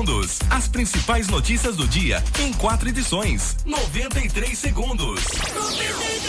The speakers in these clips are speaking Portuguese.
segundos. As principais notícias do dia em quatro edições. 93 segundos. 93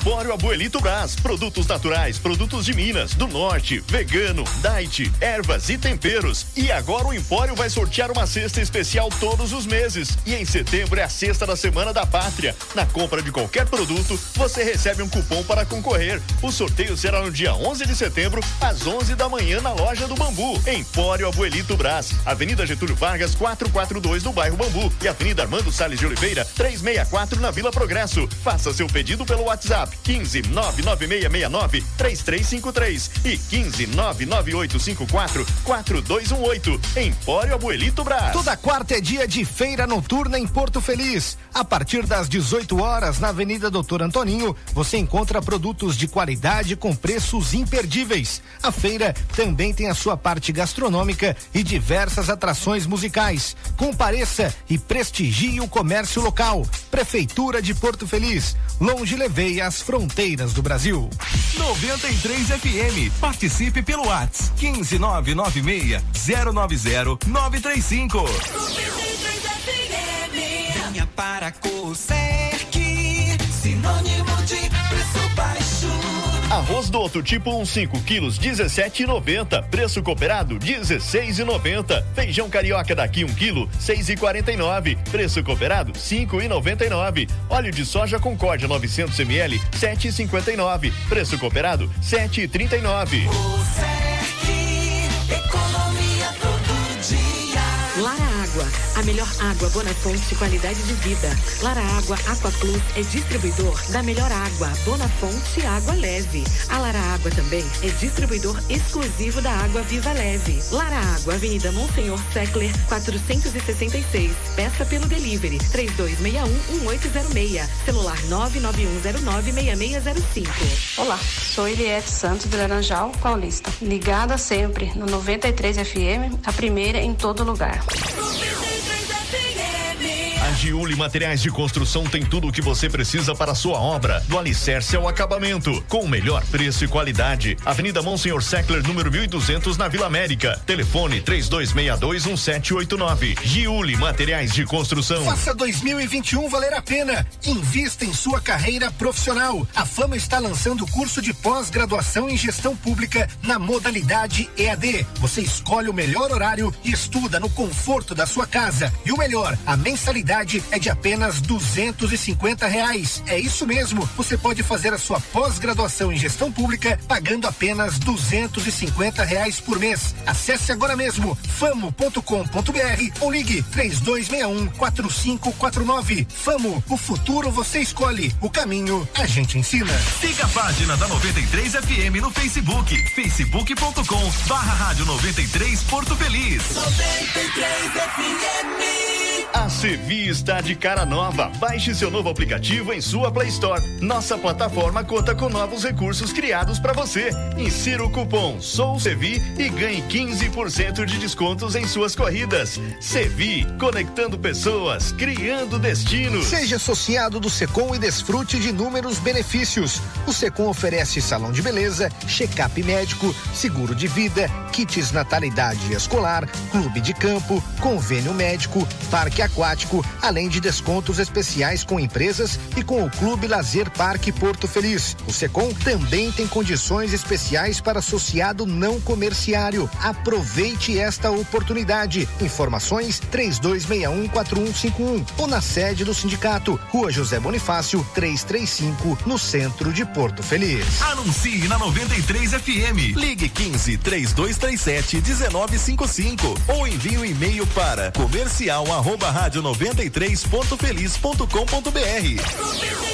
Empório Abuelito Brás, produtos naturais, produtos de Minas, do Norte, vegano, diet, ervas e temperos. E agora o Empório vai sortear uma cesta especial todos os meses. E em setembro é a sexta da Semana da Pátria. Na compra de qualquer produto, você recebe um cupom para concorrer. O sorteio será no dia 11 de setembro, às 11 da manhã, na loja do Bambu. Empório Abuelito Brás, Avenida Getúlio Vargas, 442 do bairro Bambu e Avenida Armando Salles de Oliveira, 364 na Vila Progresso. Faça seu pedido pelo WhatsApp 15 99669 3353 e 15 99854 4218. Empório Abuelito Brás. Toda quarta é dia de feira noturna em Porto Feliz. A partir das 18 horas, na Avenida Doutor Antoninho, você encontra produtos de qualidade com preços imperdíveis. A feira também tem a sua parte gastronômica e diversas atrações musicais. Compareça e prestigie o comércio local. Prefeitura de Porto Feliz. Longe levei as fronteiras do Brasil. 93 FM. Participe pelo WhatsApp 15996 090 935. 93 FM. Venha para Coserc, sinônimo. Arroz do outro tipo 1 um 5 quilos 17,90. Preço cooperado 16,90. Feijão carioca daqui 1 um quilo 6,49. Preço cooperado 5,99. Óleo de soja Concórdia 900 ml 7,59. Preço cooperado 7,39. Economia todo dia. Lara Água, a melhor água Bonafonte de qualidade de vida. Lara Água Aqua Plus é distribuidor da melhor água Bonafonte Água Leve. A Lara Água também é distribuidor exclusivo da água Viva Leve. Lara Água, Avenida Monsenhor Seckler, 466. Peça pelo delivery 3261-1806. Celular 991096605. Olá, sou Eliette Santos de Laranjal, Paulista. Ligada sempre no 93 FM, a primeira em todo lugar. Giuli Materiais de Construção tem tudo o que você precisa para a sua obra, do alicerce ao acabamento, com o melhor preço e qualidade. Avenida Monsenhor Seckler, número 1200, na Vila América. Telefone 32621789. Giuli Materiais de Construção. Faça 2021 valer a pena. Invista em sua carreira profissional. A Fama está lançando o curso de pós-graduação em gestão pública na modalidade EAD. Você escolhe o melhor horário e estuda no conforto da sua casa. E o melhor, a mensalidade é de apenas duzentos e cinquenta reais. É isso mesmo. Você pode fazer a sua pós-graduação em gestão pública pagando apenas duzentos e cinquenta reais por mês. Acesse agora mesmo famo.com.br ou ligue três dois um quatro cinco quatro nove. Famo, o futuro você escolhe, o caminho a gente ensina. Siga a página da 93 FM no Facebook, facebook.com barra rádio 93 Porto Feliz. 93 FM. A está de cara nova. Baixe seu novo aplicativo em sua Play Store. Nossa plataforma conta com novos recursos criados para você. Insira o cupom Sou Sevi e ganhe 15% de descontos em suas corridas. Sevi, conectando pessoas, criando destinos. Seja associado do Secom e desfrute de inúmeros benefícios. O Secom oferece salão de beleza, check-up médico, seguro de vida, kits natalidade escolar, clube de campo, convênio médico, parque aquático, além de descontos especiais com empresas e com o Clube Lazer Parque Porto Feliz. O Secom também tem condições especiais para associado não comerciário. Aproveite esta oportunidade. Informações 32614151 ou na sede do sindicato, Rua José Bonifácio, 335, no centro de Porto Feliz. Anuncie na 93 FM. Ligue 15 3237 1955 ou envie um e-mail para comercial arroba rádio 93.feliz.com.br.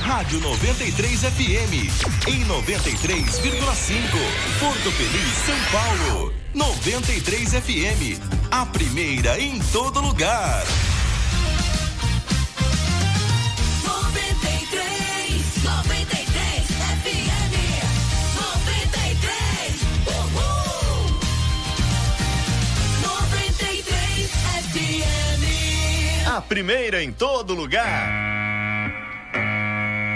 Rádio 93 FM. Em 93,5. Porto Feliz, São Paulo. 93 FM. A primeira em todo lugar. 93, 93 FM. 93, uhul. 93 FM. A primeira em todo lugar.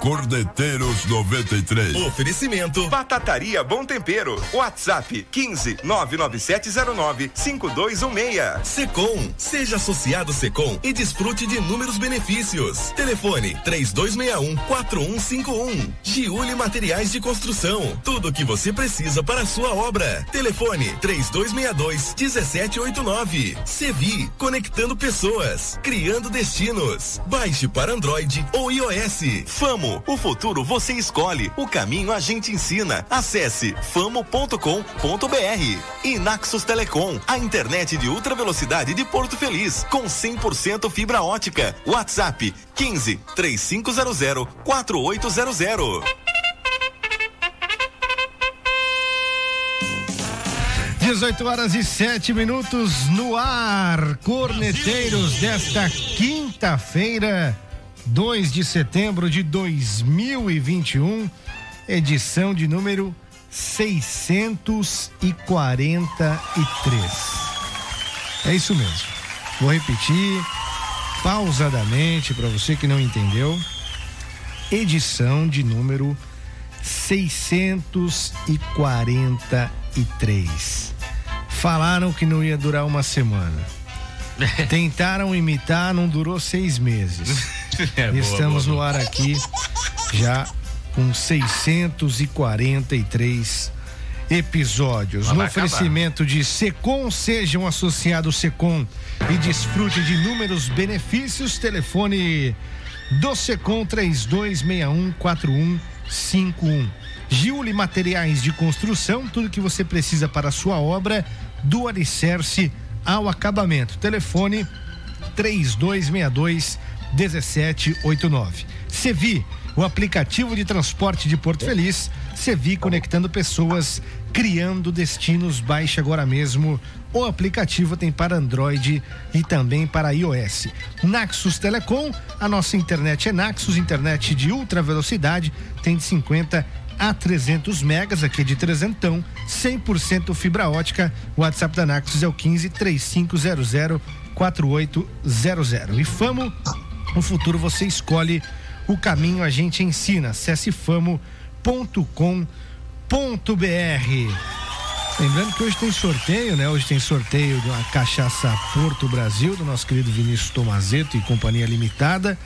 Cordeteiros 93. Oferecimento. Batataria Bom Tempero. WhatsApp 15 99709 5216. Secom. Seja associado Secom e desfrute de inúmeros benefícios. Telefone 3261 4151. Giuli Materiais de Construção. Tudo o que você precisa para a sua obra. Telefone 3262 1789. Sevi. Conectando pessoas. Criando destinos. Baixe para Android ou iOS. Famo, o futuro você escolhe, o caminho a gente ensina. Acesse famo.com.br. E Naxos Telecom, a internet de ultra velocidade de Porto Feliz, com 100% fibra ótica. WhatsApp 15 3500 4800. 18 horas e 7 minutos no ar. Corneteiros desta quinta-feira, 2 de setembro de 2021, edição de número 643. É isso mesmo. Vou repetir pausadamente para você que não entendeu. Edição de número 643. Falaram que não ia durar uma semana. Tentaram imitar, não durou seis meses. É, boa, Estamos boa, no ar aqui já com 643 episódios. Mas No vai acabar. oferecimento de Secom, seja um associado Secom e desfrute de inúmeros benefícios. Telefone do Secom 32614151. Giuli Materiais de Construção, tudo que você precisa para a sua obra, do alicerce ao acabamento. Telefone 3262 1789. Sevi, o aplicativo de transporte de Porto Feliz. Sevi conectando pessoas, criando destinos. Baixe agora mesmo. O aplicativo tem para Android e também para iOS. Naxos Telecom, a nossa internet é Naxos, internet de ultra velocidade, tem de 50 a 300 megas, aqui é de trezentão, 100% fibra ótica. O WhatsApp da Naxos é o 15 3500 4800. E Famo, no futuro você escolhe o caminho, a gente ensina. Acesse famo.com.br. Lembrando que hoje tem sorteio, né? Hoje tem sorteio de uma cachaça Porto Brasil, do nosso querido Vinícius Tomazeto e Companhia Limitada.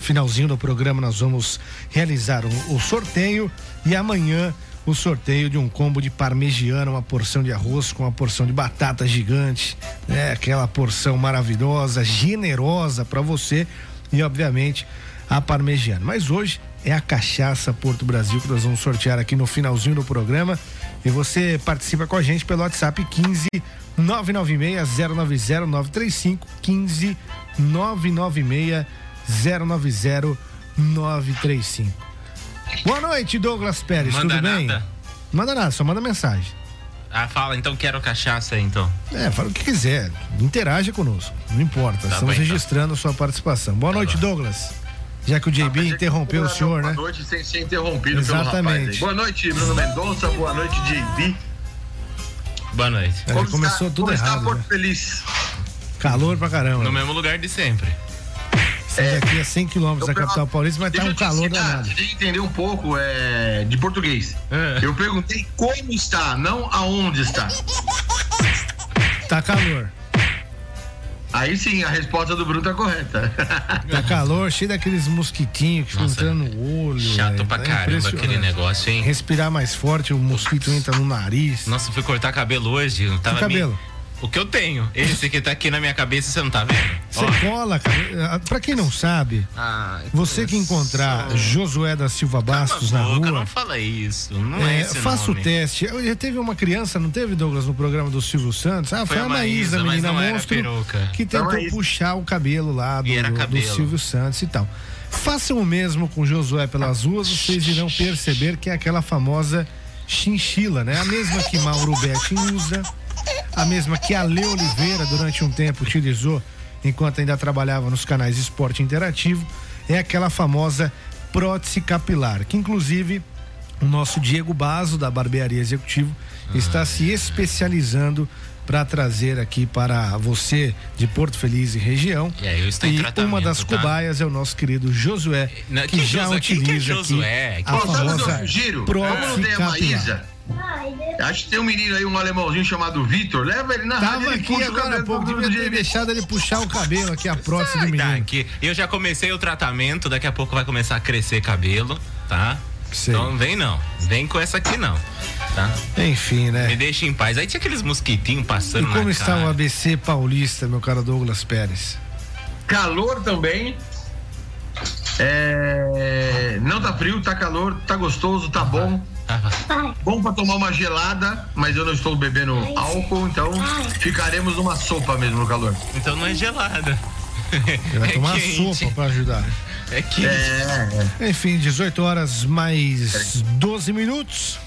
Finalzinho do programa nós vamos realizar o, o sorteio e amanhã o sorteio de um combo de parmegiana, uma porção de arroz com uma porção de batata gigante, né? Aquela porção maravilhosa, generosa para você e obviamente a parmegiana. Mas hoje é a cachaça Porto Brasil que nós vamos sortear aqui no finalzinho do programa. E você participa com a gente pelo WhatsApp 15 996 090 935 15 996 090 935. Boa noite, Douglas Pérez. Manda Tudo bem? nada. Manda nada, só manda mensagem. Ah, fala, então quero cachaça aí, então. É, fala o que quiser. Interaja conosco. Não importa. Tá Estamos bem, então. registrando a sua participação. Boa noite, Douglas. Já que o JB interrompeu o senhor, né? Boa noite sem ser interrompido Exatamente. pelo rapaz. aí. Boa noite, Bruno Mendonça. Boa noite, JB. Boa noite. É, Como começou está, tudo como errado. Está Porto né? Feliz. Calor pra caramba. No mesmo lugar de sempre. Estamos aqui a 100 quilômetros da capital paulista, mas tá um calor ensinar, danado. Deixa eu entender um pouco é, de português. É. Eu perguntei como está, não aonde está. Tá calor. Aí sim, a resposta do Bruno tá correta. Tá calor, cheio daqueles mosquitinhos que ficam entrando no olho. Chato velho. pra Tá caramba aquele negócio, hein? Respirar mais forte, o mosquito entra no nariz. Nossa, fui cortar cabelo hoje. Que Tava cabelo? O que eu tenho. Esse que tá aqui na minha cabeça, você não tá vendo? Você cola, cara. Ah, Pra quem não sabe, Ah, você que encontrar Josué da Silva Bastos na boca, rua. não fala isso. Não é, É, esse faça nome. o teste. Eu- Já teve uma criança, não teve, Douglas, no programa do Silvio Santos? Ah, foi, Foi a a Maísa, mas menina monstro, que a tentou puxar o cabelo lá do, era do cabelo. Silvio Santos e tal. Façam o mesmo com Josué pelas ruas, vocês irão perceber que é aquela famosa chinchila, né? A mesma que Mauro Betti usa, a mesma que a Lê Oliveira durante um tempo utilizou enquanto ainda trabalhava nos canais Esporte Interativo, é aquela famosa prótese capilar, que inclusive o nosso Diego Baso da Barbearia Executivo está se especializando para trazer aqui para você de Porto Feliz e região. E aí, eu estou em e tratamento, uma das tá? cobaias é o nosso querido Josué, que que já Josué? Quem que é utiliza Josué? aqui Que a famosa prótese capilar. Acho que tem um menino aí, um alemãozinho chamado Vitor. Leva ele na rádio, Tava ele aqui agora há pouco, todo devia ter dia. deixado ele puxar o cabelo aqui, a prótese do menino. daqui. Eu já comecei o tratamento, daqui a pouco vai começar a crescer cabelo, tá? Então vem não. Vem com essa aqui não. Tá? Enfim, né? Me deixa em paz. Aí tinha aqueles mosquitinhos E passando como na está cara. o ABC paulista, meu caro Douglas Pérez? Calor também. É, Não tá frio, tá calor, tá gostoso, tá bom. Bom pra tomar uma gelada, mas eu não estou bebendo álcool, então ficaremos numa sopa mesmo no calor. Então não é gelada. Ele vai É tomar quente. sopa para ajudar. É que. Enfim, 18 horas mais 12 minutos.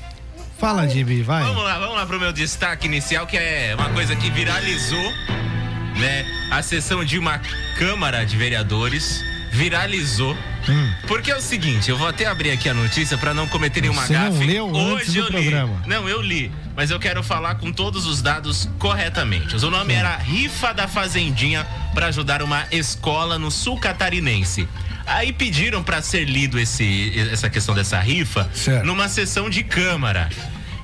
Fala, Jimmy, vai. Vamos lá, vamos lá pro meu destaque inicial, que é uma coisa que viralizou, né? A sessão de uma Câmara de Vereadores viralizou. Hum. Porque é o seguinte, eu vou até abrir aqui a notícia para não cometer nenhuma Você não gafe. leu antes Hoje eu li. programa. Não, eu li, mas eu quero falar com todos os dados corretamente. O nome era Rifa da Fazendinha para ajudar uma escola no sul catarinense. Aí pediram para ser lido esse, essa questão dessa rifa numa sessão de câmara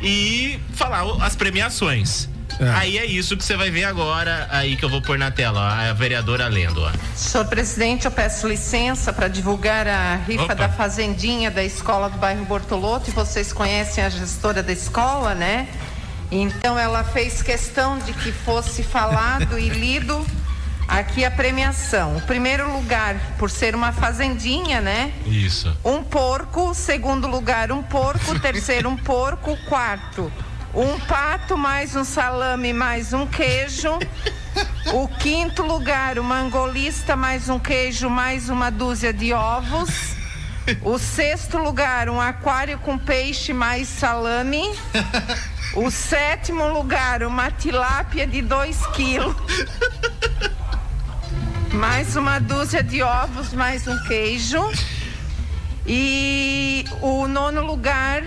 e falar as premiações. Aí é isso que você vai ver agora, aí que eu vou pôr na tela, ó, a vereadora lendo, ó. Senhor presidente, eu peço licença para divulgar a rifa Opa. da Fazendinha da escola do bairro Bortoloto. E vocês conhecem a gestora da escola, né? Então ela fez questão de que fosse falado e lido aqui a premiação. O primeiro lugar, por ser uma fazendinha, né? Isso. Um porco, segundo lugar, um porco, terceiro, um porco, quarto, um pato, mais um salame, mais um queijo. O quinto lugar, uma angolista, mais um queijo, mais uma dúzia de ovos. O sexto lugar, um aquário com peixe, mais salame. O sétimo lugar, uma tilápia de 2 quilos. Mais uma dúzia de ovos, mais um queijo. E o nono lugar,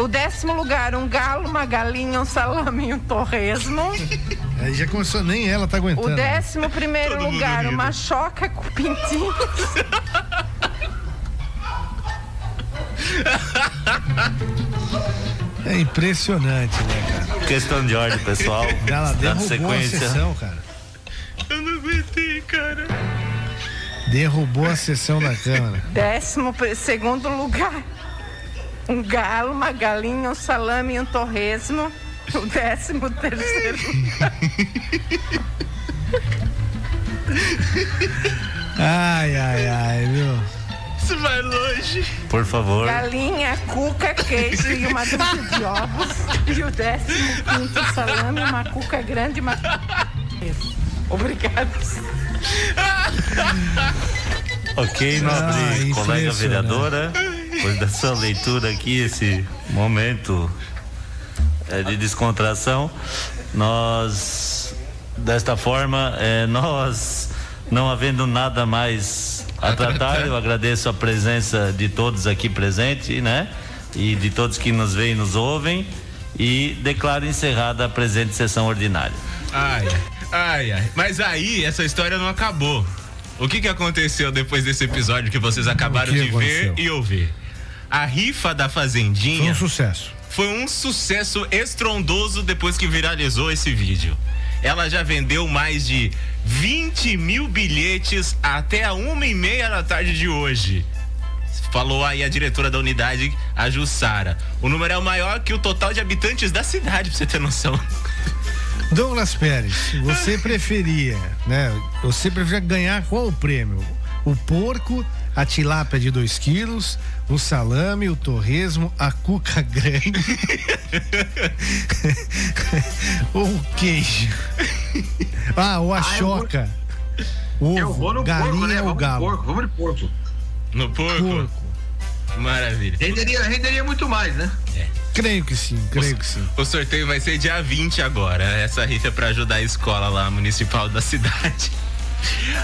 o décimo lugar, um galo, uma galinha, um salame e um torresmo. Aí já começou, nem ela tá O aguentando. décimo primeiro Todo lugar, uma choca com pintinhos. É impressionante, né, cara? Questão de ordem, pessoal. Ela Dando derrubou sequência. a sessão, cara. Eu não aguentei, cara. Derrubou a sessão da Câmara. Décimo segundo lugar, um galo, uma galinha, um salame e um torresmo. O décimo terceiro. Ai, ai, ai, viu? Isso vai longe. Por favor. Galinha, cuca, queijo e uma dúzia de ovos. E o décimo quinto salame, uma cuca grande e uma. Obrigada. Ok, Ah, nobre colega impressionante. vereadora, por dessa leitura aqui, esse momento é, de descontração, nós, desta forma, é, nós, não havendo nada mais a tratar, eu agradeço a presença de todos aqui presentes, né? E de todos que nos veem e nos ouvem, e declaro encerrada a presente sessão ordinária. Ai, ai, ai. Mas aí, essa história não acabou. O que, que aconteceu depois desse episódio que vocês acabaram que de ver aconteceu? e ouvir? A rifa da Fazendinha. Foi um sucesso. Foi um sucesso estrondoso depois que viralizou esse vídeo. Ela já vendeu mais de 20 mil bilhetes até a uma e meia da tarde de hoje. Falou aí a diretora da unidade, a Jussara. O número é o maior que o total de habitantes da cidade, pra você ter noção. Douglas Pérez, você preferia, né? Você preferia ganhar qual o prêmio? O porco, a tilápia de 2 quilos, o salame, o torresmo, a cuca grande ou o queijo? Ah, ou a Ah, eu vou- choca. Eu vou no galinha porco, né? ou Vamos no galo? porco, vamos no porco. No porco? Maravilha. Renderia, renderia muito mais, né? Creio que sim, creio que sim. O sorteio vai ser dia 20 agora. Essa rifa é pra ajudar a escola lá municipal da cidade.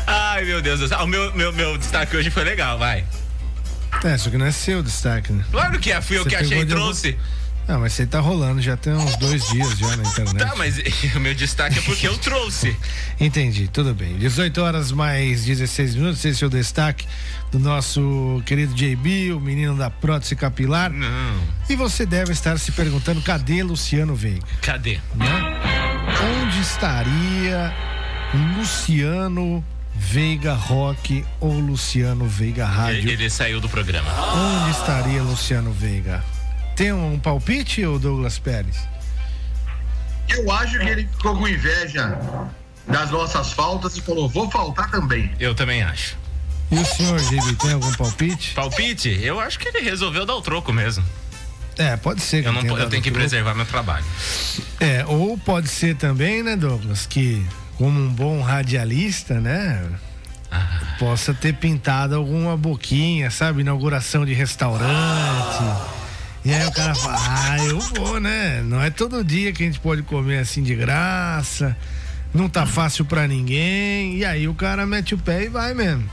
Ai, meu Deus do céu. O meu, meu, meu destaque hoje foi legal, vai. É, só que não é seu destaque, né? Claro que é, fui eu que achei e de algum- trouxe. Não, mas você tá rolando já tem uns dois dias já na internet. Tá, mas o meu destaque é porque eu trouxe. Entendi, tudo bem. 18 horas mais 16 minutos, esse é o destaque do nosso querido JB, o menino da prótese capilar. Não. E você deve estar se perguntando, cadê Luciano Veiga? Cadê? Né? Onde estaria Luciano Veiga Rock ou Luciano Veiga Rádio? Ele, ele saiu do programa. Onde estaria Luciano Veiga? Tem um palpite, ou Douglas Pérez? Eu acho que ele ficou com inveja das nossas faltas e falou, vou faltar também. Eu também acho. E o senhor, JB, tem algum palpite? Palpite? Eu acho que ele resolveu dar o troco mesmo. É, pode ser. que Eu, não, eu tenho que troco. preservar meu trabalho. É, ou pode ser também, né, Douglas, que como um bom radialista, né, Ah. possa ter pintado alguma boquinha, sabe, inauguração de restaurante. E aí o cara fala, ah, eu vou, né? Não é todo dia que a gente pode comer assim de graça. Não tá fácil pra ninguém. E aí o cara mete o pé e vai mesmo.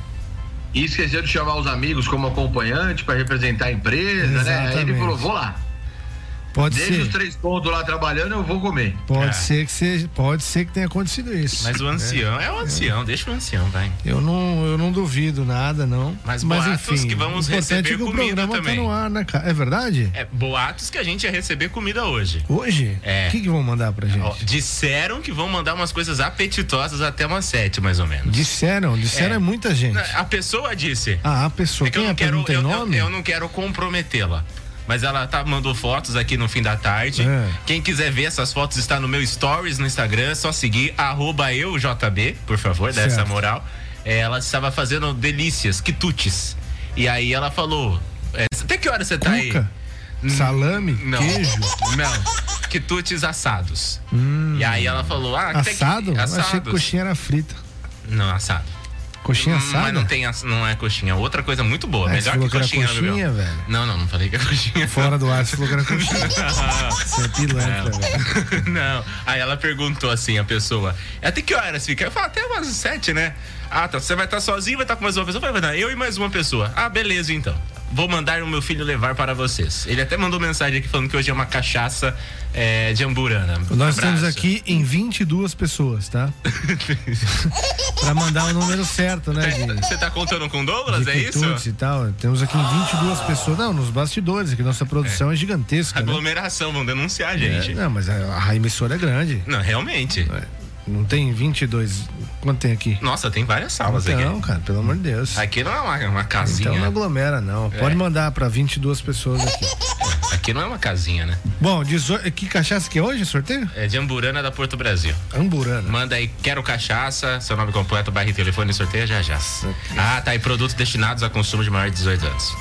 E esqueceu de chamar os amigos como acompanhante para representar a empresa, né? Aí ele Exatamente. falou, vou lá. Pode Deixa ser. os três pontos lá trabalhando, eu vou comer. Pode É. ser que seja, pode ser que tenha acontecido isso. Mas o ancião é, o ancião, deixa o ancião, vai. Eu não, eu não duvido nada, não. Mas Mas boatos enfim, que vamos receber é que o comida programa também. tá no ar, né, cara? É verdade? É, boatos que a gente ia receber comida hoje. Hoje? É. O que, que vão mandar pra gente? Ó, disseram que vão mandar umas coisas apetitosas até umas sete, mais ou menos. Disseram, disseram é, É. muita gente. A pessoa disse. Ah, a pessoa. É que eu Quem não é? quero, Não tem eu, eu- nome? eu não quero comprometê-la. Mas ela tá, mandou fotos aqui no fim da tarde. É. Quem quiser ver essas fotos está no meu stories no Instagram, é só seguir eujb, por favor, dá essa moral. É, ela estava fazendo delícias, quitutes. E aí ela falou: é, até que hora você tá aí? Cuca? Salame? Não. Queijo? Não. Quitutes assados. E aí ela falou: ah, até que- Assado? Eu Achei que coxinha era frita. Não, assado. Coxinha Hum, assada? Mas não tem não é coxinha. Outra coisa muito boa. Ah, melhor que que coxinha, coxinha, Gabriel? velho. Não, não, não falei que é coxinha. Fora do ar, você falou que era coxinha. Você é pilantra, velho. Não. Aí ela perguntou assim, a pessoa, até que horas fica? Eu falo, até umas sete, né? Ah, tá. Você vai estar sozinho, vai estar com mais uma pessoa? Falei, eu e mais uma pessoa. Ah, beleza, então. Vou mandar o meu filho levar para vocês. Ele até mandou mensagem aqui falando que hoje é uma cachaça é, de amburana. Nós Abraço. estamos aqui em 22 pessoas, tá? pra mandar o número certo, né? De, Você tá contando com o Douglas, é isso? e tal. Temos aqui em 22 pessoas. Não, nos bastidores, que nossa produção é, gigantesca. Né? Aglomeração, vão denunciar a gente. É, não, mas a, a emissora é grande. Não, realmente. Não tem 22. Quanto tem aqui? Nossa, tem várias salas Então, aqui. cara, pelo amor de Deus. Aqui não é uma, uma casinha. Então não aglomera, não. Pode É. mandar pra 22 pessoas aqui. Aqui não é uma casinha, né? Bom, 18 que cachaça que é hoje, sorteio? É de Amburana da Porto Brasil. Amburana. Manda aí, quero cachaça, seu nome completo, bairro e telefone, sorteia já já. Ah, tá aí, produtos destinados a consumo de maior de 18 anos.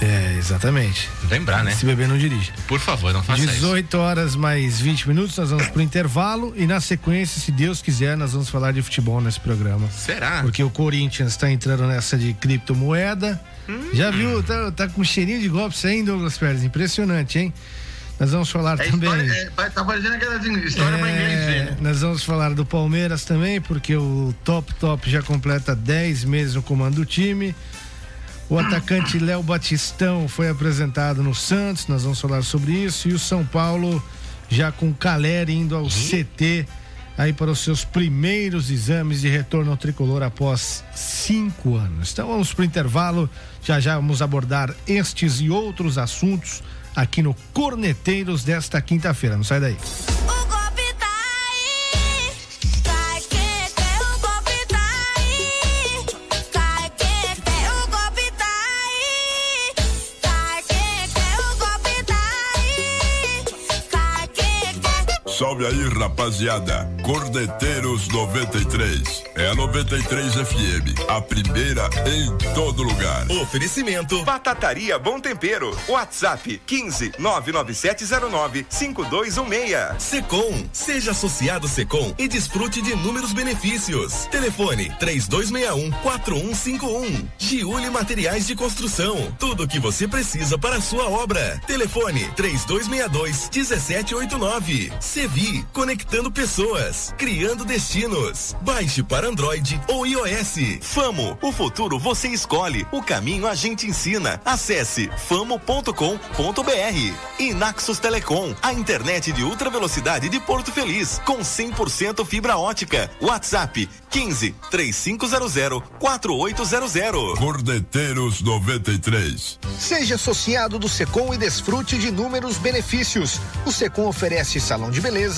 É, exatamente. Lembrar, né? Se beber, não dirige. Por favor, não faça isso. 18 horas mais 20 minutos, nós vamos pro intervalo e na sequência, se Deus quiser, nós vamos falar de futebol nesse programa. Será? Porque o Corinthians tá entrando nessa de criptomoeda. Hum. Já viu? Tá, tá com cheirinho de golpe aí, hein, Douglas Pérez? Impressionante, hein? Nós vamos falar É também. história, é, vai- tá parecendo aquelas histórias pra inglês, É, né? nós vamos falar do Palmeiras também, porque o Top Top já completa 10 meses no comando do time. O atacante Léo Batistão foi apresentado no Santos, nós vamos falar sobre isso. E o São Paulo já com Caleri indo ao CT aí para os seus primeiros exames de retorno ao tricolor após cinco anos. Então vamos para o intervalo, já já vamos abordar estes e outros assuntos aqui no Corneteiros desta quinta-feira. Não sai daí. Salve Salve aí, rapaziada. Cordeteiros 93. É a 93 FM, a primeira em todo lugar. Oferecimento Batataria Bom Tempero. WhatsApp 15 99709 5216. Secom. Seja associado Secom e desfrute de inúmeros benefícios. Telefone 3261 4151. Giuli Materiais de Construção. Tudo o que você precisa para a sua obra. Telefone 3262 1789. Sevi, conectando pessoas, criando destinos. Baixe para Android ou iOS. Famo, o futuro você escolhe, o caminho a gente ensina. Acesse famo.com.br. E Naxos Telecom, a internet de ultra velocidade de Porto Feliz, com 100% fibra ótica. WhatsApp 15 3500 4800. Cordeteiros 93. Seja associado do Secom e desfrute de inúmeros benefícios. O Secom oferece salão de beleza,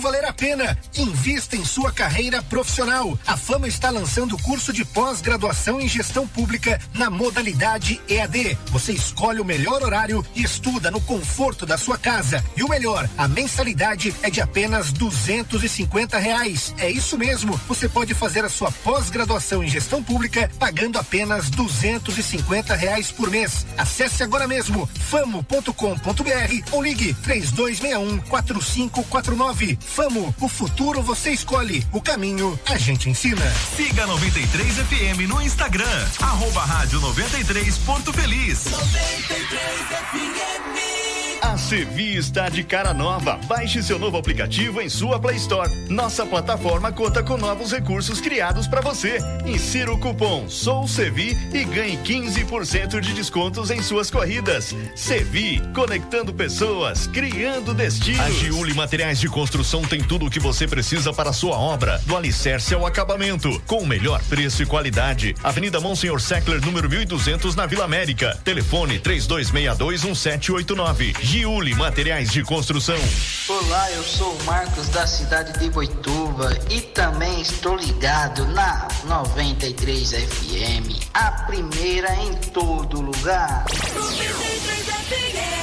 valer a pena. Invista em sua carreira profissional. A Fama está lançando o curso de pós-graduação em gestão pública na modalidade EAD. Você escolhe o melhor horário e estuda no conforto da sua casa. E o melhor, a mensalidade é de apenas duzentos e reais. É isso mesmo. Você pode fazer a sua pós-graduação em gestão pública pagando apenas duzentos e reais por mês. Acesse agora mesmo famo.com.br ou ligue três dois meia um quatro cinco quatro nove. Famo, o futuro você escolhe, o caminho a gente ensina. Siga 93 FM no Instagram, arroba rádio 93 Porto Feliz. 93 FM. A Sevi está de cara nova. Baixe seu novo aplicativo em sua Play Store. Nossa plataforma conta com novos recursos criados para você. Insira o cupom Sou Sevi e ganhe 15% de descontos em suas corridas. Sevi, conectando pessoas, criando destinos. A Giuli Materiais de Construção tem tudo o que você precisa para a sua obra, do alicerce ao acabamento, com o melhor preço e qualidade. Avenida Monsenhor Seckler, número 1200, na Vila América. Telefone 32621789. Giuli Materiais de Construção. Olá, eu sou o Marcos da cidade de Boituva e também estou ligado na 93 FM, a primeira em todo lugar. 93 FM.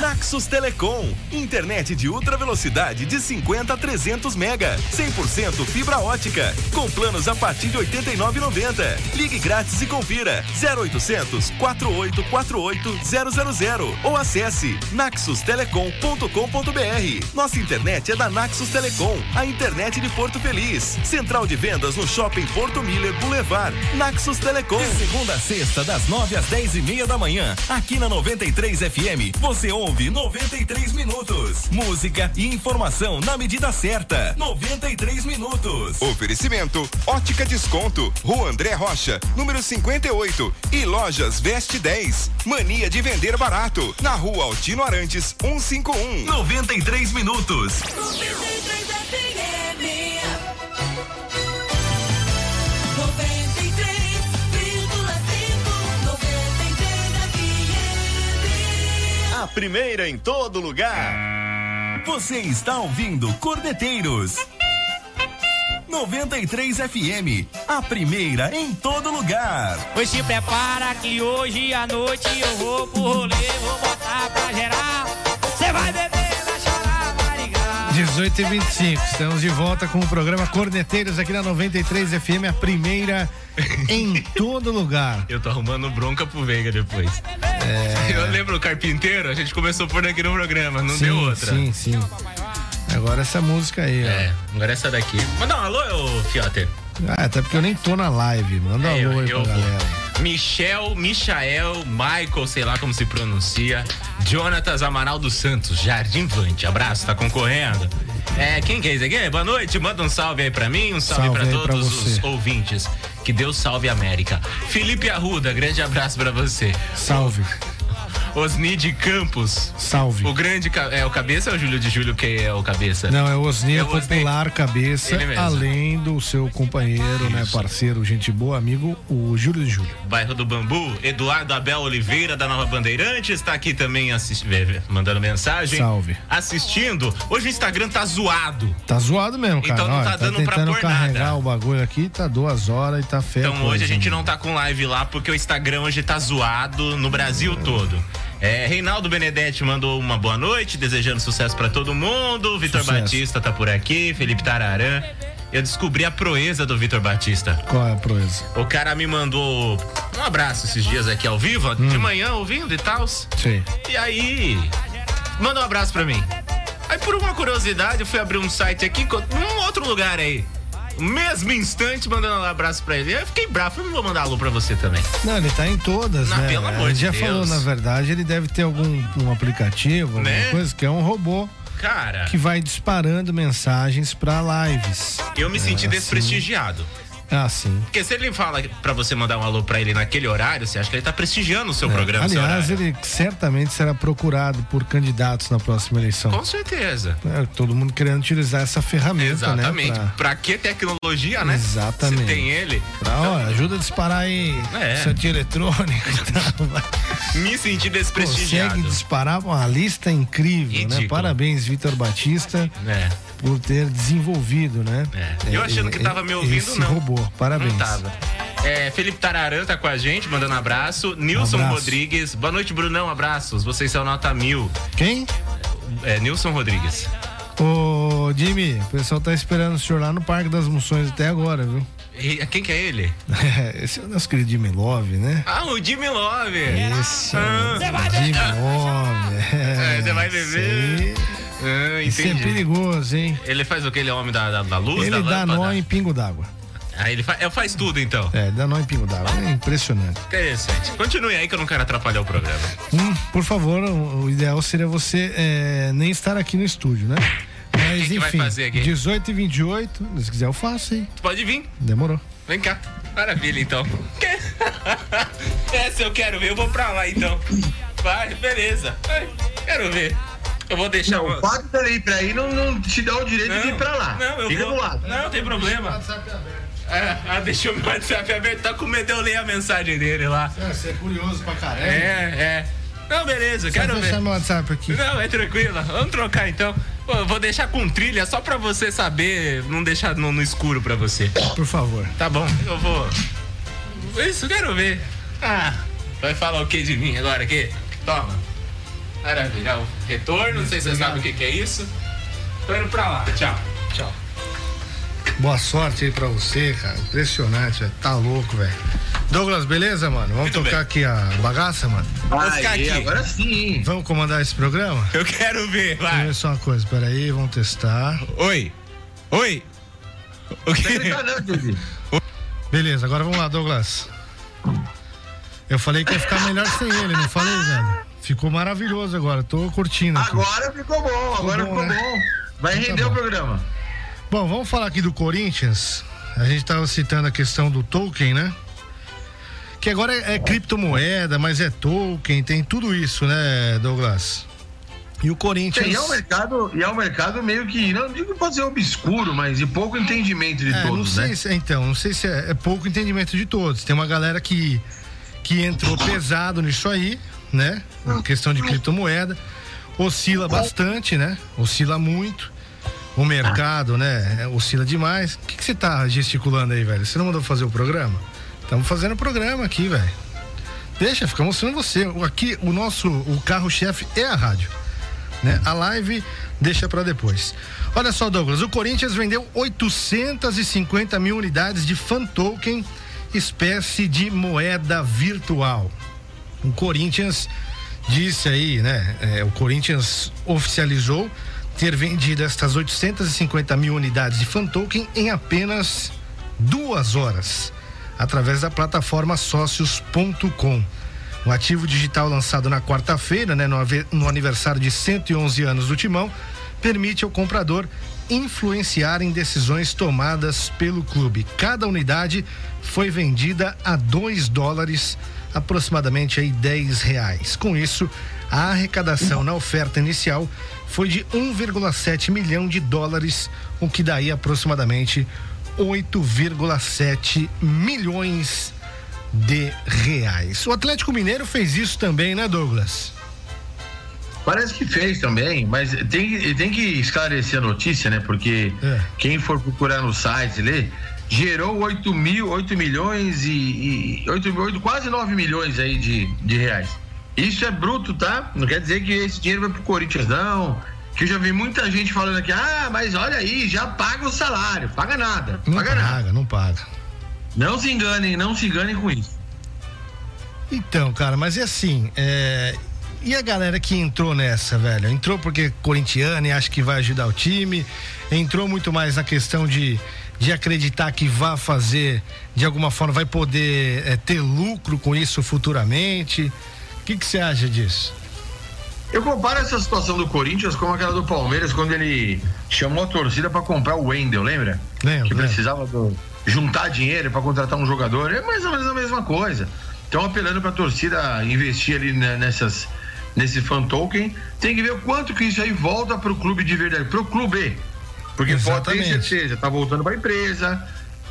Naxos Telecom, internet de ultra velocidade de 50 a 300 mega, 100% fibra ótica, com planos a partir de 89,90. Ligue grátis e confira 0800 4848 000 ou acesse naxustelecom.com.br. Nossa internet é da Naxos Telecom, a internet de Porto Feliz. Central de vendas no Shopping Porto Miller Boulevard. Naxos Telecom. De segunda a sexta, das 9 às 10 e meia da manhã, aqui na 93 FM, você ouve 93 minutos. Música e informação na medida certa. 93 minutos. Oferecimento: Ótica Desconto, Rua André Rocha, número 58 e Lojas Veste 10. Mania de vender barato, na Rua Altino Arantes, 151. 93 minutos. 93 FM. 93,5. A primeira em todo lugar. Você está ouvindo Cordeteiros. 93 FM, a primeira em todo lugar. Pois se prepara que hoje à noite eu vou pro rolê, vou botar pra gerar. Cê vai beber, vai chorar, vai ligar. 18 e 25 estamos de volta com o programa Corneteiros aqui na 93 FM, a primeira em todo lugar. Eu tô arrumando bronca pro Veiga depois. É. Eu lembro o Carpinteiro, a gente começou por aqui no programa, não sim, deu outra. Sim, sim. Agora essa música aí, ó. É, agora essa daqui. Manda um alô, ô Fioter. Ah, até porque eu nem tô na live. Manda É, um alô aí eu pra galera. Michel, Michael, Michael, sei lá como se pronuncia. Jonatas Amaral dos Santos, Jardim Vante. Abraço, tá concorrendo. É, quem que é esse aqui? Boa noite, manda um salve aí pra mim, um salve, Salve pra aí pra todos os ouvintes. Que Deus salve a América. Felipe Arruda, grande abraço pra você. Salve. Osni de Campos. Salve. O grande. É o cabeça ou é o Júlio de Júlio que é o cabeça? Não, é o Osni, É é o popular cabeça, além do seu companheiro, né, parceiro, gente boa, amigo, o Júlio de Júlio. Bairro do Bambu, Eduardo Abel Oliveira da Nova Bandeirante está aqui também assistindo, mandando mensagem. Salve. Assistindo. Hoje o Instagram tá zoado. Tá zoado mesmo, cara. Então não Olha, tá dando pra tentando pôr carregar nada. o bagulho aqui, tá duas horas e tá feio. Então hoje a gente não tá com live lá porque o Instagram hoje tá zoado no Brasil todo. É, Reinaldo Benedetti mandou uma boa noite, desejando sucesso pra todo mundo. Vitor. Batista tá por aqui, Felipe Tararã. Eu descobri a proeza do Vitor Batista. Qual é a proeza? O cara me mandou um abraço esses dias aqui ao vivo, Hum. de manhã ouvindo e tal. Sim. E aí, manda um abraço pra mim. Aí, por uma curiosidade, eu fui abrir um site aqui, num outro lugar aí. Mesmo instante, mandando um abraço pra ele. Eu fiquei bravo, falei, não vou mandar alô pra você também. Não, ele tá em todas, Não, né? pelo amor a de já Deus. falou, na verdade, ele deve ter algum um aplicativo, alguma Né? coisa, que é um robô Cara, que vai disparando mensagens pra lives. eu me senti É, assim. desprestigiado. Ah, sim. Porque se ele fala pra você mandar um alô pra ele naquele horário, você acha que ele tá prestigiando o seu programa, seu Aliás, ele certamente será procurado por candidatos na próxima eleição. Com certeza. É, todo mundo querendo utilizar essa ferramenta, Exatamente. né? Pra... que tecnologia, né? Exatamente. Se tem ele. Pra, pra, ó, ajuda a disparar aí É. Santinha eletrônica e. Me senti desprestigiado. Consegue disparar uma lista incrível, né? Ridículo. Parabéns, Vitor Batista, É. por ter desenvolvido, né? É. Eu achando que tava me ouvindo, esse não. robô. Parabéns. Não tava. É, Felipe Tararã tá com a gente, mandando abraço. Nilson abraço. Rodrigues. Boa noite, Brunão. Abraços. Vocês são nota mil. Quem? É, Nilson Rodrigues. Ô, Jimmy, o pessoal tá esperando o senhor lá no Parque das Moções até agora, viu? E quem que é ele? Esse é o nosso querido Jimmy Love, né? Ah, o Jimmy Love. Esse é Ah. Jimmy Love. É, você vai beber. Aí- Ah, Isso é perigoso, hein? Ele faz o que? Ele é homem da, da, da luz, Ele da dá lâmpada? nó em pingo d'água. Ah, ele faz, faz tudo, então. É, dá nó em pingo d'água. É impressionante. Interessante. Continue aí que eu não quero atrapalhar o programa. Hum, por favor, o, ideal seria você é, nem estar aqui no estúdio, né? Mas que vai enfim, fazer aqui? 18 e 28, se quiser eu faço aí. Pode vir. Demorou. Vem cá. Maravilha, então. Essa eu quero ver. Eu vou pra lá, então. Vai, beleza. Ai, quero ver. Eu vou deixar... Não, o fato dele ir pra aí não, não te dá o direito de ir pra lá. Não, eu Fica vou. do lado. Não, tem problema. É, ah, deixou meu WhatsApp aberto. Tá com medo de eu ler a mensagem dele lá. Você é curioso pra caramba. É, é. Não, beleza, Só quero ver. deixar meu WhatsApp aqui. Não, é tranquilo. Vamos trocar então. Pô, eu vou deixar com trilha só pra você saber, não deixar no, no escuro pra você. Por favor. Tá bom, eu vou. Isso, quero ver. Ah, vai falar o que de mim agora aqui? Toma. Maravilha. O retorno, não sei se você sabe o que, que é isso. Tô indo pra lá. Tchau. Tchau. Boa sorte aí pra você, cara. Impressionante, velho. Tá louco, velho. Douglas, beleza, mano? Vamos Muito tocar bem. aqui a bagaça, mano? Vamos ficar aqui. agora sim. Vamos comandar esse programa? Eu quero ver, Deixa eu vai. ver só uma coisa, peraí, vamos testar. Oi. Oi. O que? Beleza, agora vamos lá, Douglas. Eu falei que ia ficar melhor sem ele, não falei, velho? Ficou maravilhoso agora, tô curtindo. Aqui. Agora ficou bom, agora bom, ficou né? bom. Vai Então tá render o bom. programa. Bom, vamos falar aqui do Corinthians. A gente tava citando a questão do token, né? Que agora é, é criptomoeda, mas é token, tem tudo isso, né, Douglas? E o Corinthians. E é um mercado, e é um mercado meio que, não digo pode ser obscuro, mas de pouco entendimento de É, não todos, sei né? se, então, não sei se é, é pouco entendimento de todos. Tem uma galera que, que entrou pesado nisso aí, né? Na questão de criptomoeda. Oscila bastante, né? Oscila muito. O mercado, né? é, Oscila demais. O que, que você tá gesticulando aí, velho? Você não mandou fazer o programa? Estamos fazendo o programa aqui, velho. Deixa, fica mostrando você. Aqui, o nosso, o carro-chefe é a rádio. Né? A live deixa pra depois. Olha só, Douglas, o Corinthians vendeu 850 mil unidades de fan token, espécie de moeda virtual. O Corinthians disse aí, né? é, o Corinthians oficializou ter vendido estas 850 mil unidades de fan token em apenas duas horas, através da plataforma sócios.com. O ativo digital lançado na quarta-feira, né, no, aniversário de 111 anos do Timão, permite ao comprador influenciar em decisões tomadas pelo clube. Cada unidade foi vendida a 2 dólares aproximadamente aí 10 reais. Com isso, a arrecadação na oferta inicial foi de 1,7 milhão de dólares, o que daí aproximadamente 8,7 milhões de reais. O Atlético Mineiro fez isso também, né, Douglas? Parece que fez também, mas tem, tem que esclarecer a notícia, né? Porque É. quem for procurar no site ler, gerou 8 mil, 8 milhões e, e 8, 8, quase 9 milhões aí de, de reais. Isso é bruto, tá? Não quer dizer que esse dinheiro vai pro Corinthians, não. Que eu já vi muita gente falando aqui, ah, mas olha aí, já paga o salário, paga nada, Não paga paga, nada. não paga. Não se enganem, não se enganem com isso. Então, cara, mas é assim, é, E a galera que entrou nessa, velho? Entrou porque corintiano e acha que vai ajudar o time, entrou muito mais na questão de, de acreditar que vai fazer, de alguma forma, vai poder é, ter lucro com isso futuramente. O que que você acha disso? Eu comparo essa situação do Corinthians com aquela do Palmeiras quando ele chamou a torcida para comprar o Wendel, lembra? Lembro, Que precisava do- juntar dinheiro para contratar um jogador. É mais ou menos a mesma coisa. Estão apelando para a torcida investir ali né, nessas nesse fan token. Tem que ver o quanto que isso aí volta para o clube de verdade, para o clube. Porque pode ter Exatamente. certeza, tá voltando para a empresa.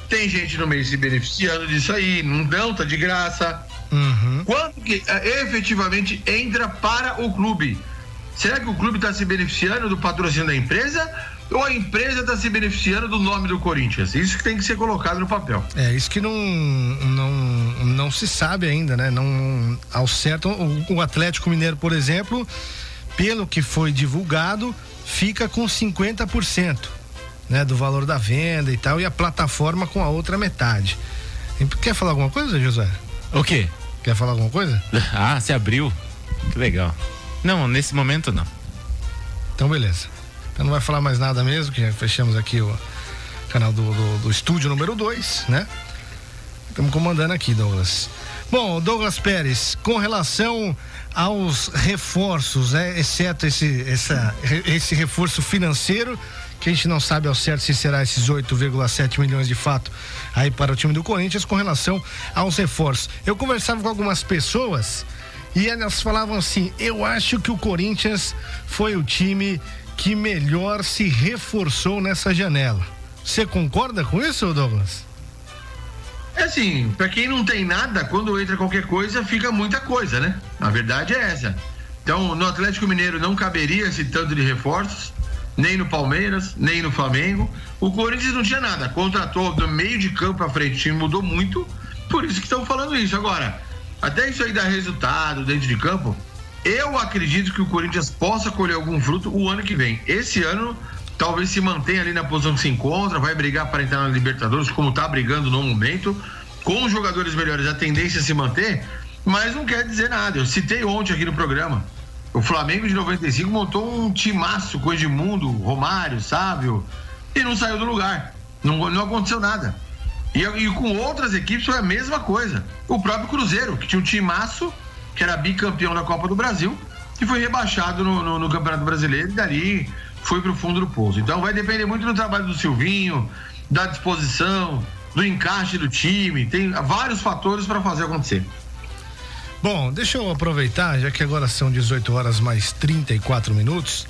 Tem gente no meio se beneficiando disso aí, não dão, tá de graça. Uhum. Quanto que eh, efetivamente entra para o clube? Será que o clube está se beneficiando do patrocínio da empresa ou a empresa está se beneficiando do nome do Corinthians? Isso que tem que ser colocado no papel. É, isso que não, não, não se sabe ainda, né? Não, ao certo, o, o Atlético Mineiro, por exemplo, pelo que foi divulgado, fica com 50%, né? Do valor da venda e tal, e a plataforma com a outra metade. Quer falar alguma coisa, José? O quê? Quer falar alguma coisa? Ah, se abriu. Que legal. Não, nesse momento não. Então, beleza. Então não vai falar mais nada mesmo, que já fechamos aqui o canal do, do, do estúdio número 2, né? Estamos comandando aqui, Douglas. Bom, Douglas Pérez, com relação aos reforços, né? exceto esse, essa, esse reforço financeiro, que a gente não sabe ao certo se será esses 8,7 milhões de fato aí para o time do Corinthians, com relação aos reforços. Eu conversava com algumas pessoas e elas falavam assim: eu acho que o Corinthians foi o time que melhor se reforçou nessa janela. Você concorda com isso, Douglas? É assim, para quem não tem nada, quando entra qualquer coisa, fica muita coisa, né? A verdade é essa. Então, no Atlético Mineiro não caberia esse tanto de reforços, nem no Palmeiras, nem no Flamengo. O Corinthians não tinha nada, contratou do meio de campo à frente, o time mudou muito, por isso que estão falando isso. Agora, até isso aí dar resultado dentro de campo, eu acredito que o Corinthians possa colher algum fruto o ano que vem. Esse ano, talvez se mantenha ali na posição que se encontra, vai brigar para entrar na Libertadores, como está brigando no momento. Com os jogadores melhores, a tendência é se manter, mas não quer dizer nada. Eu citei ontem aqui no programa. O Flamengo de 95 montou um timaço com Edmundo, Romário, Sávio, e não saiu do lugar. Não, não aconteceu nada. E, e com outras equipes foi a mesma coisa. O próprio Cruzeiro, que tinha um timaço, que era bicampeão da Copa do Brasil, que foi rebaixado no, no- no Campeonato Brasileiro e dali foi pro fundo do poço. Então vai depender muito do trabalho do Silvinho, da disposição, do encaixe do time. Tem vários fatores para fazer acontecer. Bom, deixa eu aproveitar, já que agora são 18 horas mais 34 minutos.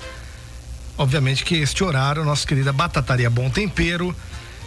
Obviamente que este horário, nossa querida Batataria Bom Tempero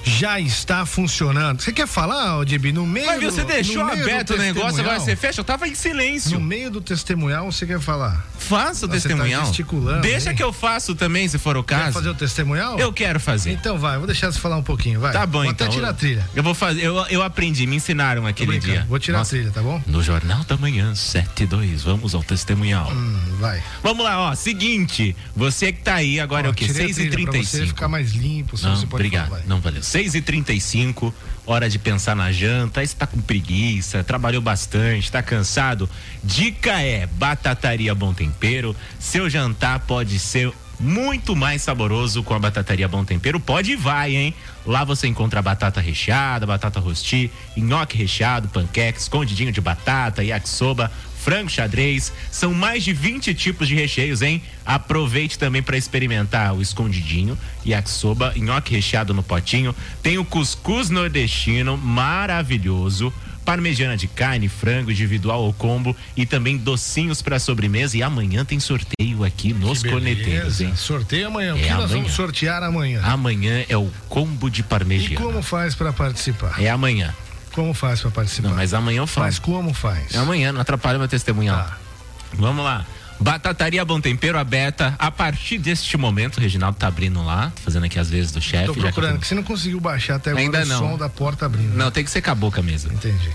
já está funcionando. Você quer falar, Odibi, no meio Mas você deixou aberto o negócio, agora você fecha? Eu tava em silêncio. No meio do testemunhal, você quer falar? Faça o Você tá testemunhal. gesticulando Deixa aí. que eu faço também, se for o Quer caso. fazer o testemunhal? Eu quero fazer. Então vai, vou deixar você falar um pouquinho, vai. Tá bom, vou então. até tirar a trilha. Eu vou fazer. Eu, eu aprendi, me ensinaram aquele dia. vou tirar a Nossa, trilha, tá bom? No Jornal da Manhã, 7 e 2. Vamos ao testemunhal. Hum, vai. Vamos lá, ó. Seguinte, você que tá aí agora é o quê? tirei a 6 e trilha pra 35 você ficar mais limpo, se Não, você pode obrigado. falar. Não valeu. 6 e 35 hora de pensar na janta. Aí você tá com preguiça, trabalhou bastante, tá cansado. Dica é: batataria bom tempero. Seu jantar pode ser muito mais saboroso com a batataria bom tempero. Pode e vai, hein? Lá você encontra batata recheada, batata rosti, nhoque recheado, panqueque, escondidinho de batata, yakisoba, frango xadrez. São mais de 20 tipos de recheios, hein? Aproveite também para experimentar o escondidinho, yakisoba, nhoque recheado no potinho. Tem o cuscuz nordestino, maravilhoso. parmegiana de carne, frango individual ou combo e também docinhos para sobremesa. E amanhã tem sorteio aqui nos corneteiros, hein? Sorteio amanhã. O É que nós amanhã. vamos sortear amanhã? Amanhã é o combo de E parmegiana. como faz pra participar? É amanhã. Como faz pra participar? Não, mas amanhã eu falo. Mas como faz? É amanhã, não atrapalha meu testemunhal. Tá. Vamos lá. Batataria Bom Tempero aberta a partir deste momento. O Reginaldo tá abrindo lá, tô fazendo aqui as vezes do chefe. Tô procurando, que você não conseguiu baixar até agora Ainda o não. som da porta abrindo. Não, tem que ser com a boca mesmo. Entendi.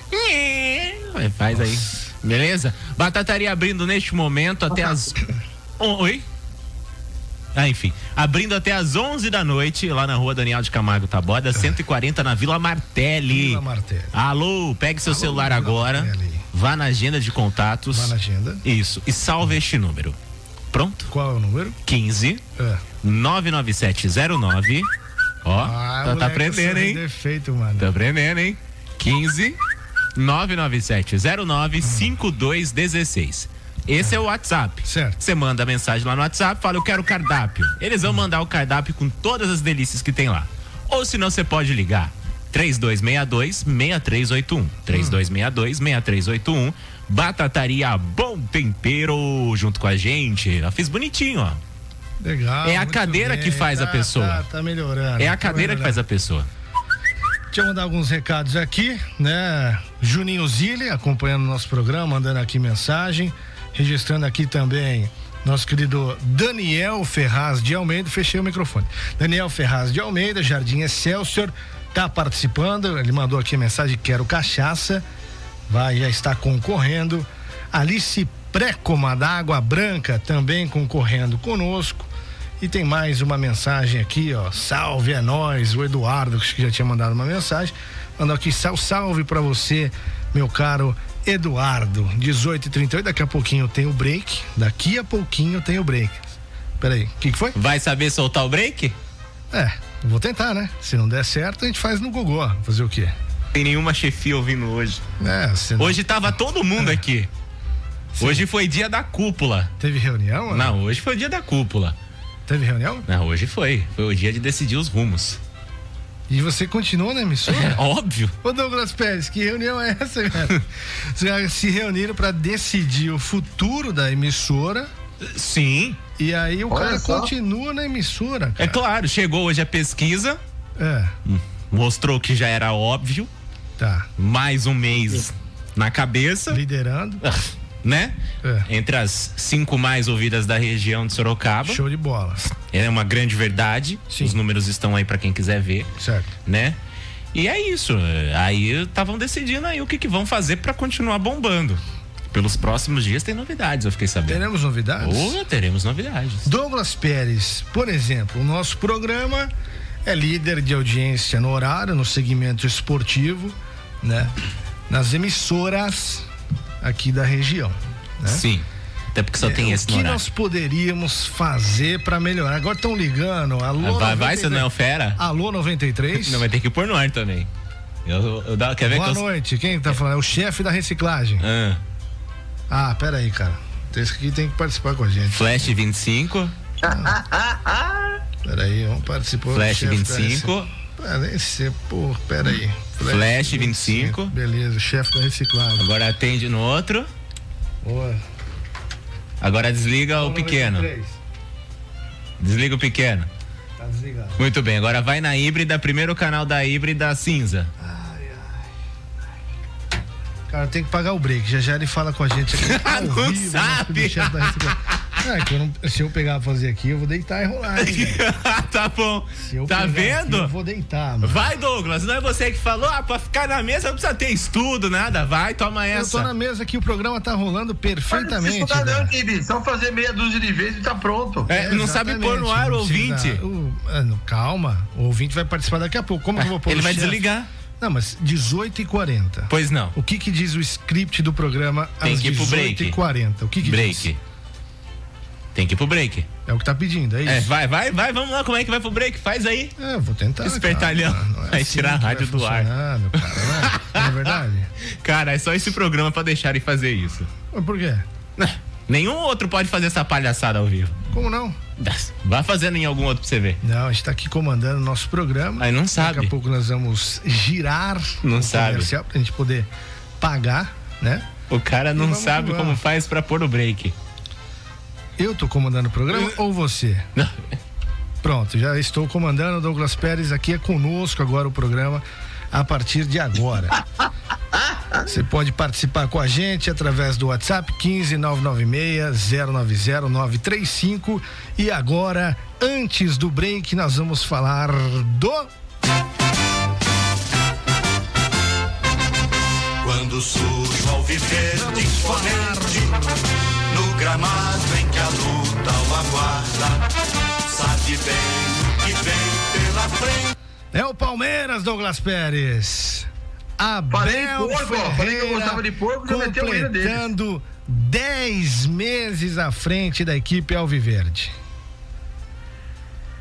Vai, Faz aí. Beleza? Batataria abrindo neste momento até as. Oi? Ah, enfim. Abrindo até as 11 da noite, lá na rua Daniel de Camargo Taboda, 140 na Vila Martelli. Vila Martelli. Alô, pegue seu celular Vila agora. Martelli. Vá na agenda de contatos. Vá na agenda. Isso. E salve este número. Pronto? Qual é o número? 15 É. 99709. Ó, Ah, tá, tá aprendendo, você hein? Defeito, mano. Tá aprendendo, hein? 15 99709 5216. Esse é o WhatsApp. Certo. Você manda a mensagem lá no WhatsApp, fala eu quero cardápio. Eles vão mandar o cardápio com todas as delícias que tem lá. Ou senão você pode ligar 3262 6381. 3262 6381. Batataria Bom Tempero junto com a gente. Eu fiz bonitinho, ó. Legal. É a cadeira bem. que faz a Tá, pessoa. Tá, tá melhorando. É a tá cadeira que faz a pessoa. Deixa eu mandar alguns recados aqui, né? Juninho Zilli acompanhando o nosso programa, mandando aqui mensagem. Registrando aqui também nosso querido Daniel Ferraz de Almeida. Fechei o microfone. Daniel Ferraz de Almeida, Jardim Excelsior, tá participando. Ele mandou aqui a mensagem: quero cachaça. Vai, já está concorrendo. Alice Précoma da Água Branca também concorrendo conosco. E tem mais uma mensagem aqui, ó. Salve é nós, o Eduardo, que já tinha mandado uma mensagem. Mandou aqui, sal, salve pra você, meu caro Eduardo. 18h38, daqui a pouquinho tem o break. Daqui a pouquinho tem o break. Peraí, o que, que foi? Vai saber soltar o break? É, vou tentar, né? Se não der certo, a gente faz no Gogó. Fazer o quê? Tem nenhuma chefia ouvindo hoje. É, você não- Hoje tava todo mundo aqui. Hoje foi dia da cúpula. Teve reunião? ou Não, hoje foi o dia da cúpula. Teve reunião? Não, hoje foi. Foi o dia de decidir os rumos. E você continuou na emissora? É óbvio. Ô Douglas Pérez, que reunião é essa, cara? Vocês se reuniram pra decidir o futuro da emissora Sim. e aí o Olha cara só. continua na emissora. É claro, chegou hoje a pesquisa, É, mostrou que já era óbvio. tá. Mais um mês na cabeça, Liderando. Né? É. Entre as cinco mais ouvidas da região de Sorocaba. Show de bola. É uma grande verdade. Sim. Os números estão aí pra quem quiser ver. Certo. né? E é isso. Aí estavam decidindo aí o que, que vão fazer pra continuar bombando. Pelos próximos dias tem novidades, eu fiquei sabendo. Teremos novidades? Oh, teremos novidades. Douglas Pérez, por exemplo, o nosso programa é líder de audiência no horário, no segmento esportivo, né? Nas emissoras aqui da região. Né? Sim. Até porque só É, tem o esse que no horário. nós poderíamos fazer pra melhorar? Agora estão ligando. Alô, Vai, vai, 93. você não é o fera? Alô 93? Não, vai ter que pôr no ar também. Eu, eu, dá- quer ver Boa que eu... noite. Quem tá falando? É o chefe da reciclagem. Ah, Ah, pera aí, cara. Esse aqui tem que participar com a gente. Flash 25, Pera aí, vamos participar. Flash chefe da 25, reci- Ah, nem sei, pô, pera aí. Flash 25. Beleza, chefe da reciclagem. agora atende no outro, Boa. agora desliga o pequeno. 93. Desliga o pequeno. Tá desligado. Muito bem, agora vai na híbrida, primeiro canal da híbrida cinza. Cara, tem que pagar o break. Já já ele fala com a gente aqui. ao Não vivo, né, sabe. Reciclagem. É, que eu não- se eu pegar pra fazer aqui, eu vou deitar e rolar. tá bom. Se eu Tá pegar vendo? aqui, eu vou deitar, mano. Vai, Douglas, não é você que falou, ah, pra ficar na mesa não precisa ter estudo, nada. Vai, toma Eu tô essa. na mesa aqui, o programa tá rolando Não perfeitamente. precisa estudar, não. Tibi. Só fazer meia dúzia de vezes e tá pronto. É, não sabe pôr no ar o não ouvinte. precisa- o- ah, não, calma, o ouvinte vai participar daqui a pouco. Como que eu vou pôr Ele o vai chefe? desligar. Não, mas 18h40. Pois não. O que que diz o script do programa Tem às que ir pro break. 18h40? O que que break. diz? Tem que ir pro break. É o que tá pedindo, é isso? É, vai, vai, vai, vamos lá, como é que vai pro break? Faz aí. É, eu vou tentar. Espertalhão. cara, não é Vai assim tirar a rádio do ar. meu cara, não é? Não é verdade? Cara, é só esse programa pra deixarem fazer isso. Mas por quê? Nenhum outro pode fazer essa palhaçada ao vivo. Como não? Vai fazendo em algum outro pra você ver. Não, a gente tá aqui comandando o nosso programa. Aí não Daqui sabe. a pouco nós vamos girar Não o sabe. comercial pra gente poder pagar, né? O cara não sabe como faz pra pôr o break. Eu tô comandando o programa ou você? Pronto, já estou comandando. Douglas Pérez aqui é conosco agora o programa a partir de agora. Você pode participar com a gente através do WhatsApp 15 996 090 935 e agora, antes do break, nós vamos falar do Quando surge ao viver de imponente No gramado em que a luta o aguarda Sabe bem o que vem pela frente É o Palmeiras, Douglas Pérez. Falei Abel de porco, ó. Falei que eu Ferreira gostava de porco, já meteu deles. completando 10 meses à frente da equipe Alviverde.